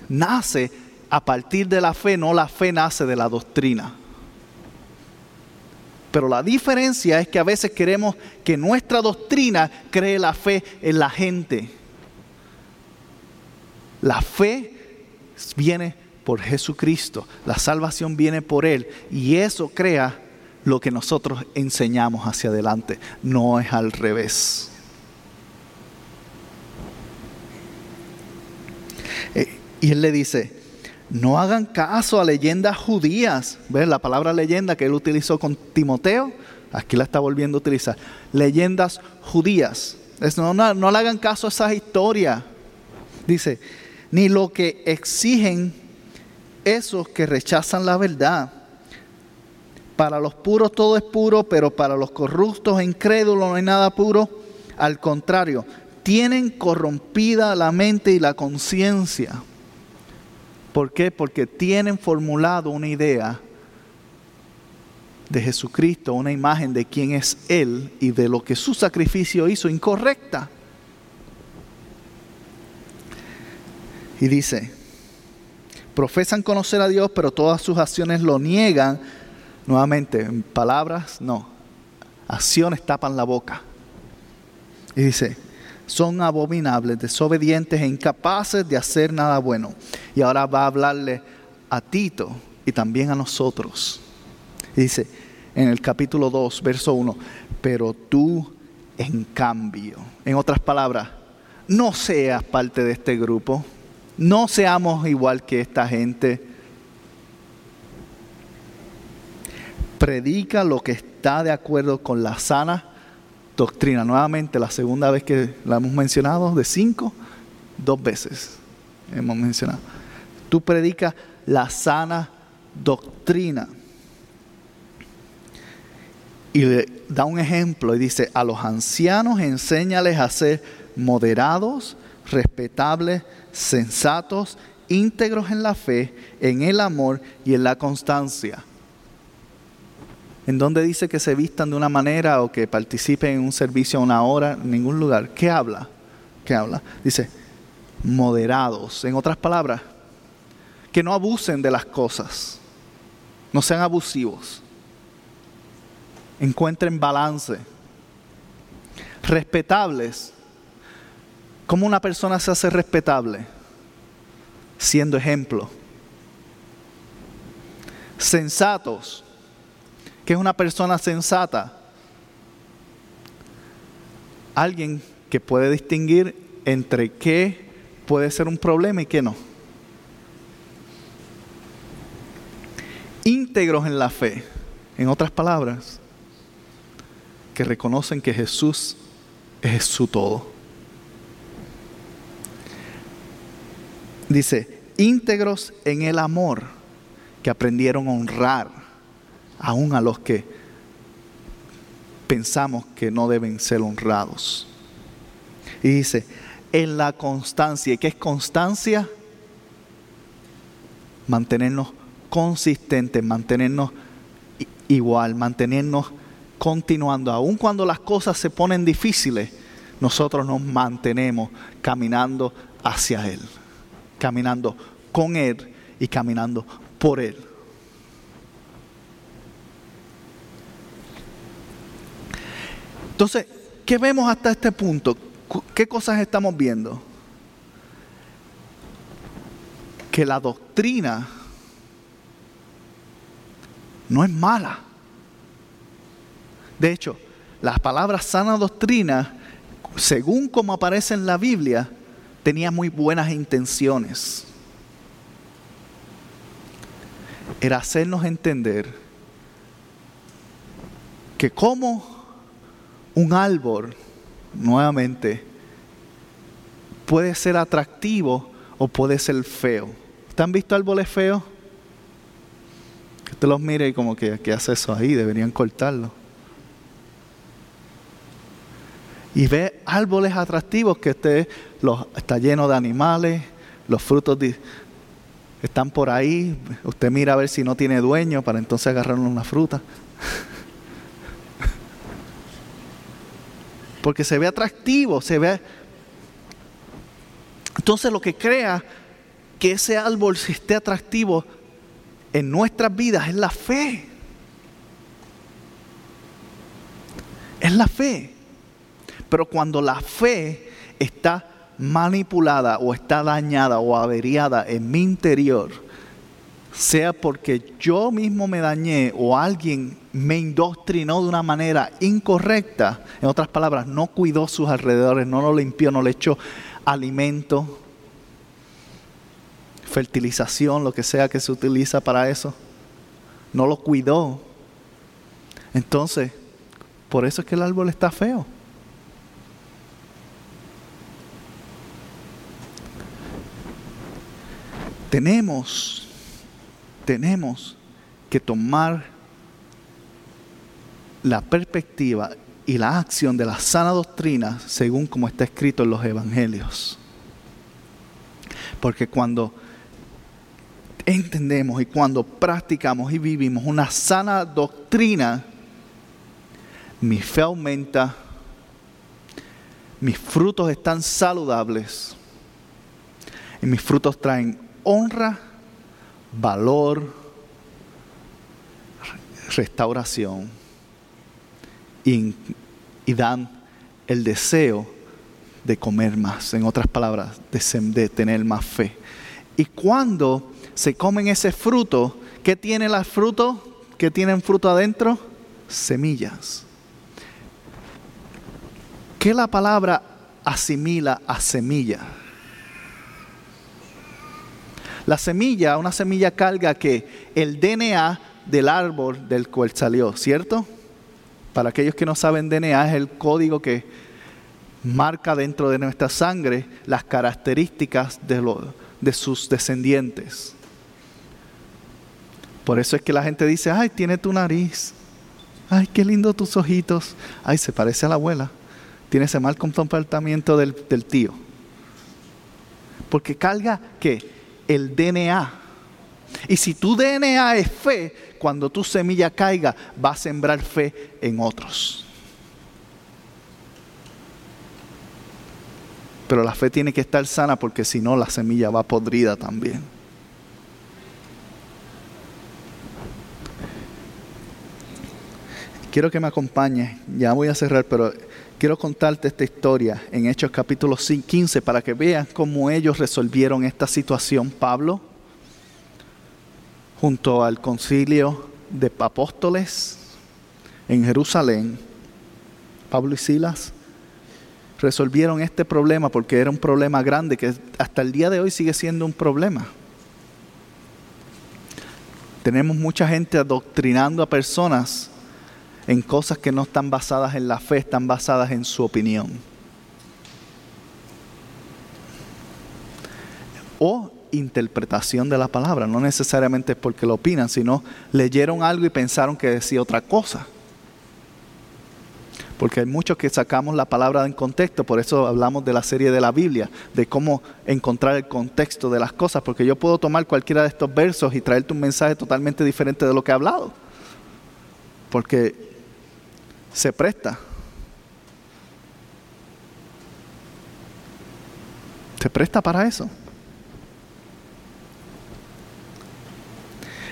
nace a partir de la fe, no la fe nace de la doctrina. Pero la diferencia es que a veces queremos que nuestra doctrina cree la fe en la gente. La fe viene por Jesucristo, la salvación viene por Él y eso crea lo que nosotros enseñamos hacia adelante, no es al revés. Y él le dice, no hagan caso a leyendas judías. ¿Ves? La palabra leyenda que él utilizó con Timoteo, aquí la está volviendo a utilizar. Leyendas judías. no, no, le hagan caso a esas historias. Dice, ni lo que exigen esos que rechazan la verdad. Para los puros todo es puro, pero para los corruptos e incrédulos no hay nada puro. Al contrario, tienen corrompida la mente y la conciencia. ¿Por qué? Porque tienen formulado una idea de Jesucristo, una imagen de quién es Él y de lo que su sacrificio hizo incorrecta. Y dice, profesan conocer a Dios, pero todas sus acciones lo niegan. Nuevamente, en palabras, no. Acciones tapan la boca. Y dice, son abominables, desobedientes e incapaces de hacer nada bueno. Y ahora va a hablarle a Tito y también a nosotros. dice en el capítulo 2, verso 1, pero tú en cambio, en otras palabras, no seas parte de este grupo, no seamos igual que esta gente. Predica lo que está de acuerdo con la sana doctrina. Nuevamente, la segunda vez que la hemos mencionado, de cinco, dos veces hemos mencionado. Tú predicas la sana doctrina. Y le da un ejemplo y dice, a los ancianos enséñales a ser moderados, respetables, sensatos, íntegros en la fe, en el amor y en la constancia en donde dice que se vistan de una manera o que participen en un servicio a una hora, en ningún lugar. ¿Qué habla? ¿Qué habla? Dice, moderados. En otras palabras, que no abusen de las cosas, no sean abusivos, encuentren balance, respetables. ¿Cómo una persona se hace respetable? Siendo ejemplo. Sensatos que es una persona sensata? Alguien que puede distinguir entre qué puede ser un problema y qué no. Íntegros en la fe, en otras palabras, que reconocen que Jesús es su todo. Dice, íntegros en el amor, que aprendieron a honrar aún a los que pensamos que no deben ser honrados. Y dice, en la constancia, ¿y qué es constancia? Mantenernos consistentes, mantenernos igual, mantenernos continuando, aun cuando las cosas se ponen difíciles, nosotros nos mantenemos caminando hacia Él, caminando con Él y caminando por Él. Entonces, ¿qué vemos hasta este punto? ¿Qué cosas estamos viendo? que la doctrina no es mala. De hecho, las palabras sana doctrina, según como aparece en la Biblia, tenía muy buenas intenciones. Era hacernos entender que como un árbol, nuevamente, puede ser atractivo o puede ser feo. ¿Ustedes han visto árboles feos? Que usted los mire y como que, ¿qué hace eso ahí? Deberían cortarlo. Y ve árboles atractivos que usted los, está lleno de animales, los frutos están por ahí. Usted mira a ver si no tiene dueño para entonces agarrar una fruta. [LAUGHS] Porque se ve atractivo, se ve entonces lo que crea que ese árbol esté atractivo en nuestras vidas es la fe. Es la fe. Pero cuando la fe está manipulada o está dañada o averiada en mi interior, sea porque yo mismo me dañé o alguien me indoctrinó de una manera incorrecta, en otras palabras, no cuidó sus alrededores, no lo limpió, no le echó alimento, fertilización, lo que sea que se utiliza para eso. No lo cuidó. Entonces, por eso es que el árbol está feo. Tenemos, tenemos que tomar la perspectiva y la acción de la sana doctrina según como está escrito en los evangelios. Porque cuando entendemos y cuando practicamos y vivimos una sana doctrina, mi fe aumenta, mis frutos están saludables y mis frutos traen honra, valor, restauración y, dan el deseo de comer más, en otras palabras, de, tener más fe. Y cuando se comen ese fruto, ¿qué tiene el fruto? ¿Qué tienen fruto adentro? Semillas. ¿Qué la palabra asimila a semilla? La semilla, una semilla carga que el DNA del árbol del cual salió, ¿cierto? Para aquellos que no saben, DNA es el código que marca dentro de nuestra sangre las características de, de sus descendientes. Por eso es que la gente dice, ay, tiene tu nariz, ay, qué lindo tus ojitos, ay, se parece a la abuela, tiene ese mal comportamiento del, del tío. Porque carga que el DNA. Y si tu DNA es fe, cuando tu semilla caiga, va a sembrar fe en otros. Pero la fe tiene que estar sana porque si no la semilla va podrida también. Quiero que me acompañe, ya voy a cerrar, pero quiero contarte esta historia en Hechos capítulo 15 para que veas cómo ellos resolvieron esta situación. Pablo, junto al concilio de apóstoles en Jerusalén, Pablo y Silas, resolvieron este problema porque era un problema grande que hasta el día de hoy sigue siendo un problema. Tenemos mucha gente adoctrinando a personas en cosas que no están basadas en la fe, están basadas en su opinión. O interpretación de la palabra, no necesariamente es porque lo opinan, sino leyeron algo y pensaron que decía otra cosa. Porque hay muchos que sacamos la palabra en contexto, por eso hablamos de la serie de la Biblia, de cómo encontrar el contexto de las cosas, porque yo puedo tomar cualquiera de estos versos y traerte un mensaje totalmente diferente de lo que he hablado. Porque se presta. Se presta para eso.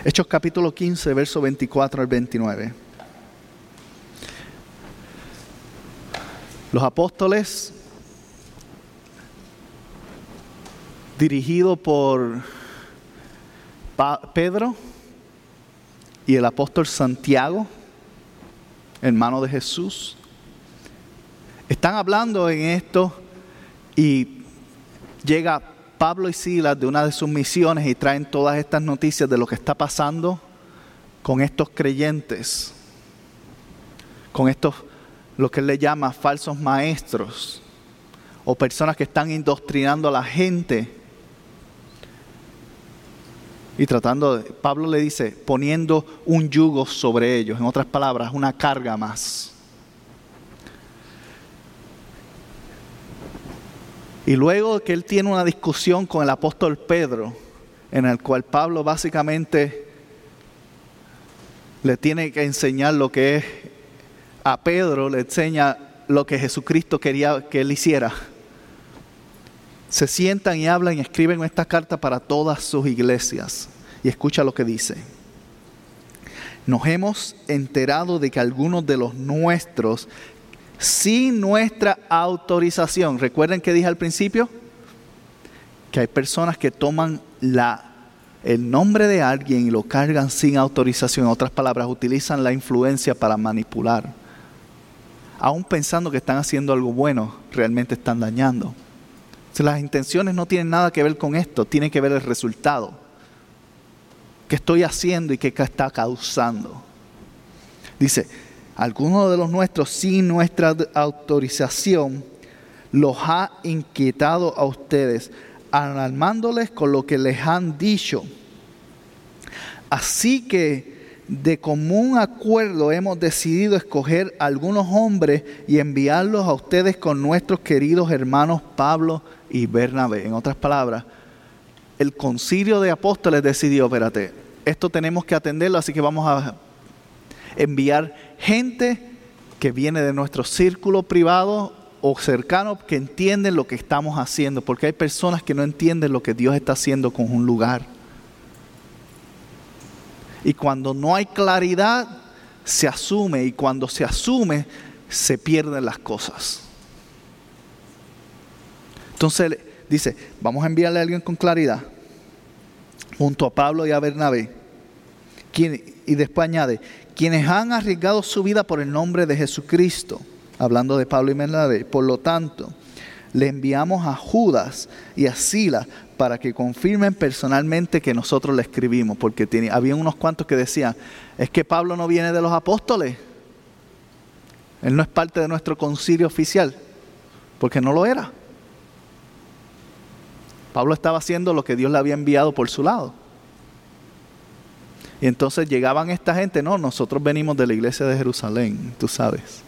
Hechos capítulo 15, verso 24 al 29. Los apóstoles, dirigidos por Pedro y el apóstol Santiago, hermano de Jesús, están hablando en esto y llega Pablo y Silas de una de sus misiones y traen todas estas noticias de lo que está pasando con estos creyentes, con estos, lo que él le llama falsos maestros o personas que están indoctrinando a la gente y tratando, de, Pablo le dice, poniendo un yugo sobre ellos, en otras palabras, una carga más. Y luego que él tiene una discusión con el apóstol Pedro, en el cual Pablo básicamente le tiene que enseñar lo que es, a Pedro le enseña lo que Jesucristo quería que él hiciera. Se sientan y hablan y escriben esta carta para todas sus iglesias. Y escucha lo que dice. Nos hemos enterado de que algunos de los nuestros sin nuestra autorización. Recuerden que dije al principio que hay personas que toman la, el nombre de alguien y lo cargan sin autorización. En otras palabras, utilizan la influencia para manipular. Aún pensando que están haciendo algo bueno, realmente están dañando. las intenciones no tienen nada que ver con esto, tienen que ver el resultado. ¿Qué estoy haciendo y qué está causando? Dice, algunos de los nuestros sin nuestra autorización los ha inquietado a ustedes, alarmándoles con lo que les han dicho. Así que de común acuerdo hemos decidido escoger algunos hombres y enviarlos a ustedes con nuestros queridos hermanos Pablo y Bernabé. En otras palabras, el concilio de apóstoles decidió, espérate, esto tenemos que atenderlo, así que vamos a enviar gente que viene de nuestro círculo privado o cercano que entienden lo que estamos haciendo, porque hay personas que no entienden lo que Dios está haciendo con un lugar. Y cuando no hay claridad, se asume, y cuando se asume, se pierden las cosas. Entonces dice, vamos a enviarle a alguien con claridad, junto a Pablo y a Bernabé. y después añade, quienes han arriesgado su vida por el nombre de Jesucristo, hablando de Pablo y Bernabé. Por lo tanto, le enviamos a Judas y a Sila para que confirmen personalmente que nosotros le escribimos, porque había unos cuantos que decían, es que Pablo no viene de los apóstoles, él no es parte de nuestro concilio oficial, porque no lo era. Pablo estaba haciendo lo que Dios le había enviado por su lado. Y entonces llegaban esta gente, no, nosotros venimos de la iglesia de Jerusalén, tú sabes.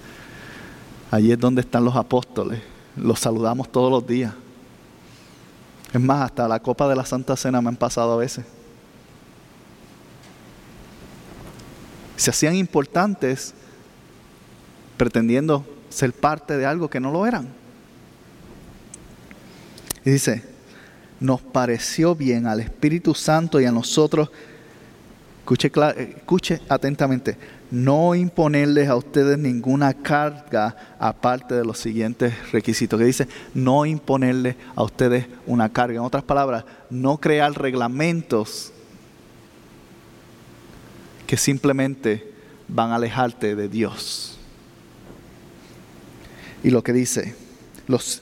Allí es donde están los apóstoles, los saludamos todos los días. Es más, hasta la copa de la Santa Cena me han pasado a veces. Se hacían importantes pretendiendo ser parte de algo que no lo eran. Y dice, nos pareció bien al Espíritu Santo y a nosotros Escuche, atentamente, no imponerles a ustedes ninguna carga aparte de los siguientes requisitos, que dice, no imponerles a ustedes una carga. En otras palabras, no crear reglamentos que simplemente van a alejarte de Dios. Y lo que dice, los,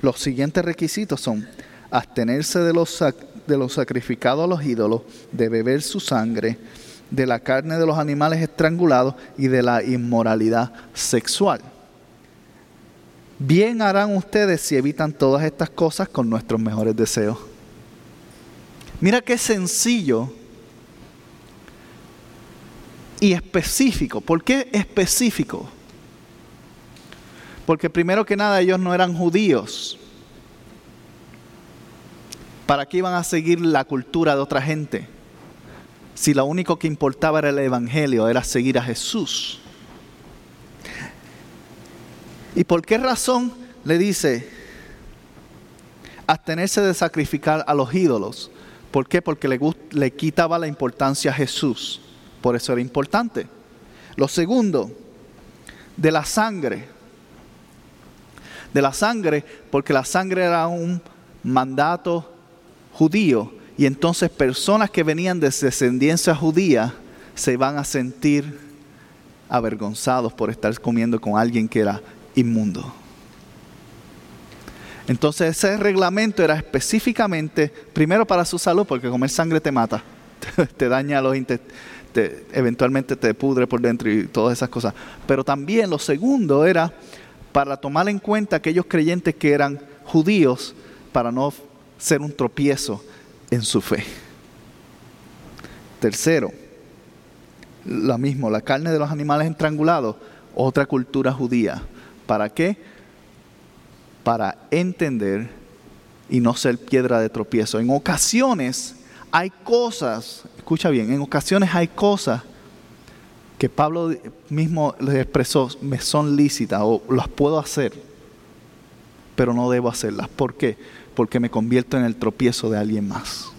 los siguientes requisitos son abstenerse de los de los sacrificados a los ídolos, de beber su sangre, de la carne de los animales estrangulados y de la inmoralidad sexual. Bien harán ustedes si evitan todas estas cosas con nuestros mejores deseos. Mira qué sencillo y específico. ¿Por qué específico? Porque primero que nada ellos no eran judíos. ¿Para qué iban a seguir la cultura de otra gente? Si lo único que importaba era el Evangelio, era seguir a Jesús. ¿Y por qué razón le dice abstenerse de sacrificar a los ídolos? ¿Por qué? Porque le, le quitaba la importancia a Jesús. Por eso era importante. Lo segundo, de la sangre. De la sangre, porque la sangre era un mandato judío Y entonces personas que venían de descendencia judía se van a sentir avergonzados por estar comiendo con alguien que era inmundo. Entonces ese reglamento era específicamente, primero para su salud, porque comer sangre te mata, [LAUGHS] te daña los intestinos, eventualmente te pudre por dentro y todas esas cosas. Pero también lo segundo era para tomar en cuenta aquellos creyentes que eran judíos, para no ser un tropiezo en su fe. Tercero, lo mismo, la carne de los animales estrangulados, otra cultura judía. ¿Para qué? Para entender y no ser piedra de tropiezo. En ocasiones hay cosas, escucha bien, en ocasiones hay cosas que Pablo mismo les expresó, me son lícitas o las puedo hacer, pero no debo hacerlas. ¿Por qué? Porque me convierto en el tropiezo de alguien más.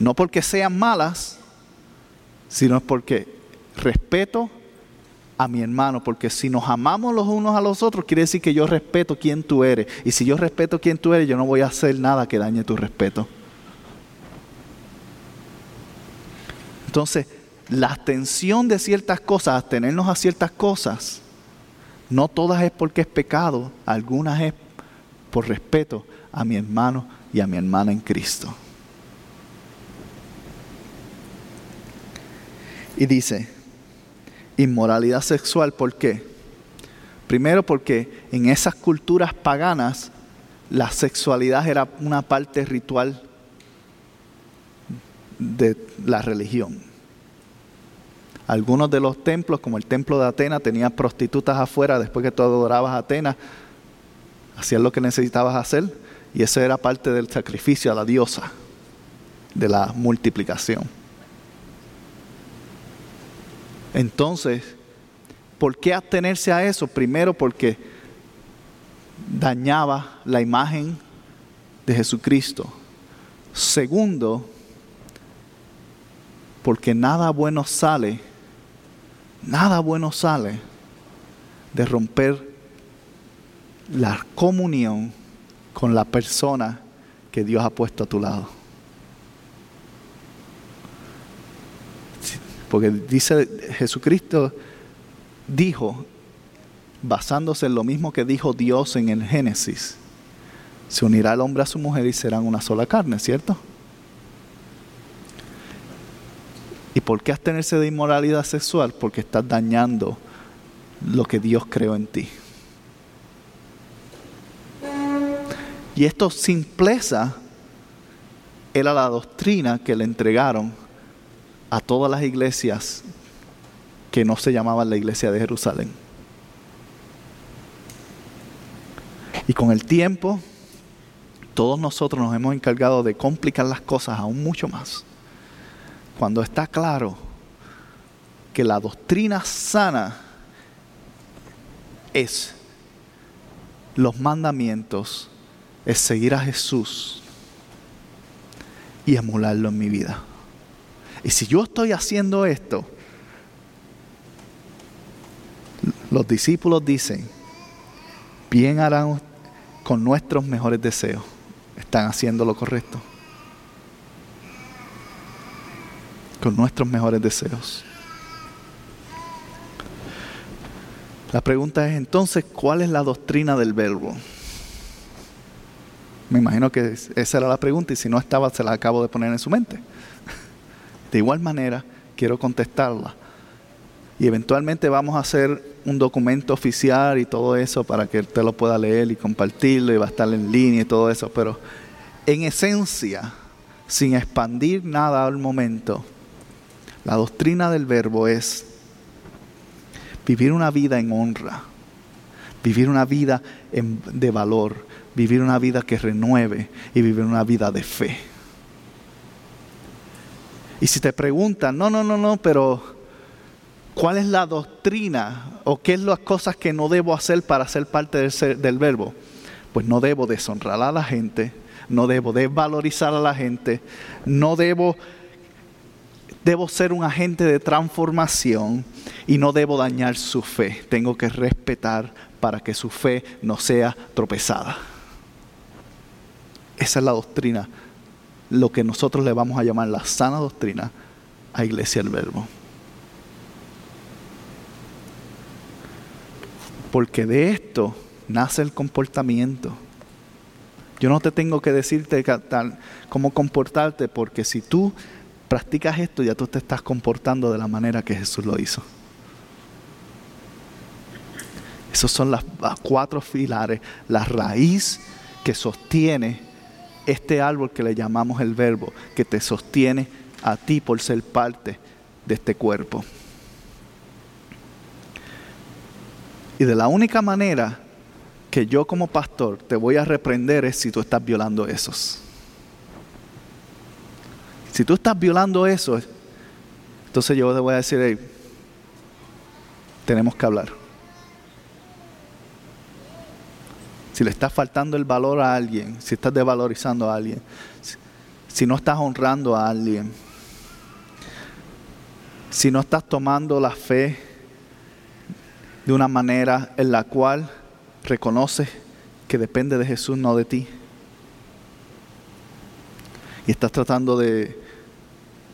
No porque sean malas, sino porque respeto a mi hermano, porque si nos amamos los unos a los otros, quiere decir que yo respeto quién tú eres. Y si yo respeto quién tú eres, yo no voy a hacer nada que dañe tu respeto. Entonces, la atención de ciertas cosas, atenernos a ciertas cosas, no todas es porque es pecado, algunas es por respeto a mi hermano y a mi hermana en Cristo. Y dice, inmoralidad sexual, ¿por qué? Primero porque en esas culturas paganas la sexualidad era una parte ritual de la religión. Algunos de los templos, como el templo de Atenas, tenían prostitutas afuera después que tú adorabas a Atenas, hacías lo que necesitabas hacer y eso era parte del sacrificio a la diosa, de la multiplicación. Entonces, ¿por qué abstenerse a eso? Primero porque dañaba la imagen de Jesucristo. Segundo, porque nada bueno sale, nada bueno sale de romper la comunión con la persona que Dios ha puesto a tu lado. Porque dice Jesucristo dijo, basándose en lo mismo que dijo Dios en el Génesis, se unirá el hombre a su mujer y serán una sola carne, ¿cierto? ¿Y por qué abstenerse de inmoralidad sexual? Porque estás dañando lo que Dios creó en ti. Y esto simpleza era la doctrina que le entregaron a todas las iglesias que no se llamaban la iglesia de Jerusalén. Y con el tiempo, todos nosotros nos hemos encargado de complicar las cosas aún mucho más cuando está claro que la doctrina sana es los mandamientos, es seguir a Jesús y emularlo en mi vida. Y si yo estoy haciendo esto, los discípulos dicen, bien harán con nuestros mejores deseos. Están haciendo lo correcto. con nuestros mejores deseos. La pregunta es entonces, ¿cuál es la doctrina del verbo? Me imagino que esa era la pregunta y si no estaba, se la acabo de poner en su mente. De igual manera, quiero contestarla. Y eventualmente vamos a hacer un documento oficial y todo eso para que usted lo pueda leer y compartirlo y va a estar en línea y todo eso. Pero en esencia, sin expandir nada al momento, la doctrina del verbo es vivir una vida en honra, vivir una vida de valor, vivir una vida que renueve y vivir una vida de fe. Y si te preguntan, no, no, no, no, pero ¿cuál es la doctrina o qué es las cosas que no debo hacer para ser parte del, del verbo? Pues no debo deshonrar a la gente, no debo desvalorizar a la gente, no debo debo ser un agente de transformación y no debo dañar su fe. Tengo que respetar para que su fe no sea tropezada. Esa es la doctrina lo que nosotros le vamos a llamar la sana doctrina a Iglesia del Verbo. Porque de esto nace el comportamiento. Yo no te tengo que decirte cómo comportarte, porque si tú practicas esto, ya tú te estás comportando de la manera que Jesús lo hizo. Esos son las, cuatro pilares, la raíz que sostiene este árbol que le llamamos el verbo, que te sostiene a ti por ser parte de este cuerpo. Y de la única manera que yo como pastor te voy a reprender es si tú estás violando esos. Si tú estás violando eso, entonces yo te voy a decir, tenemos que hablar. Si le estás faltando el valor a alguien, si estás devalorizando a alguien, si no estás honrando a alguien, si no estás tomando la fe de una manera en la cual reconoces que depende de Jesús, no de ti. Y estás tratando de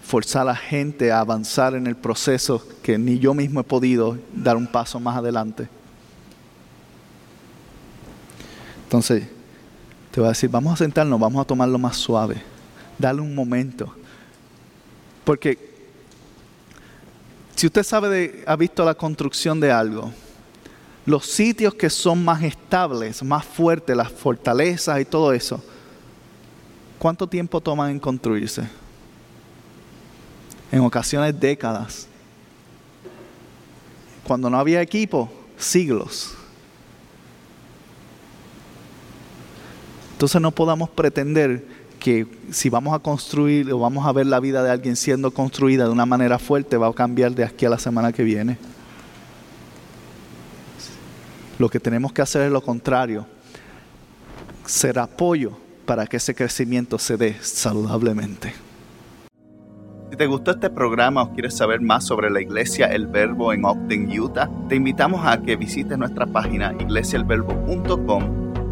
forzar a la gente a avanzar en el proceso que ni yo mismo he podido dar un paso más adelante. Entonces, te voy a decir, vamos a sentarnos, vamos a tomarlo más suave, dale un momento. Porque si usted sabe de, ha visto la construcción de algo, los sitios que son más estables, más fuertes, las fortalezas y todo eso, ¿cuánto tiempo toman en construirse? En ocasiones décadas. Cuando no había equipo, siglos. Entonces no podamos pretender que si vamos a construir o vamos a ver la vida de alguien siendo construida de una manera fuerte, va a cambiar de aquí a la semana que viene. Lo que tenemos que hacer es lo contrario, ser apoyo para que ese crecimiento se dé saludablemente. Si te gustó este programa o quieres saber más sobre la iglesia El Verbo en Ogden, Utah, te invitamos a que visites nuestra página iglesiaelverbo.com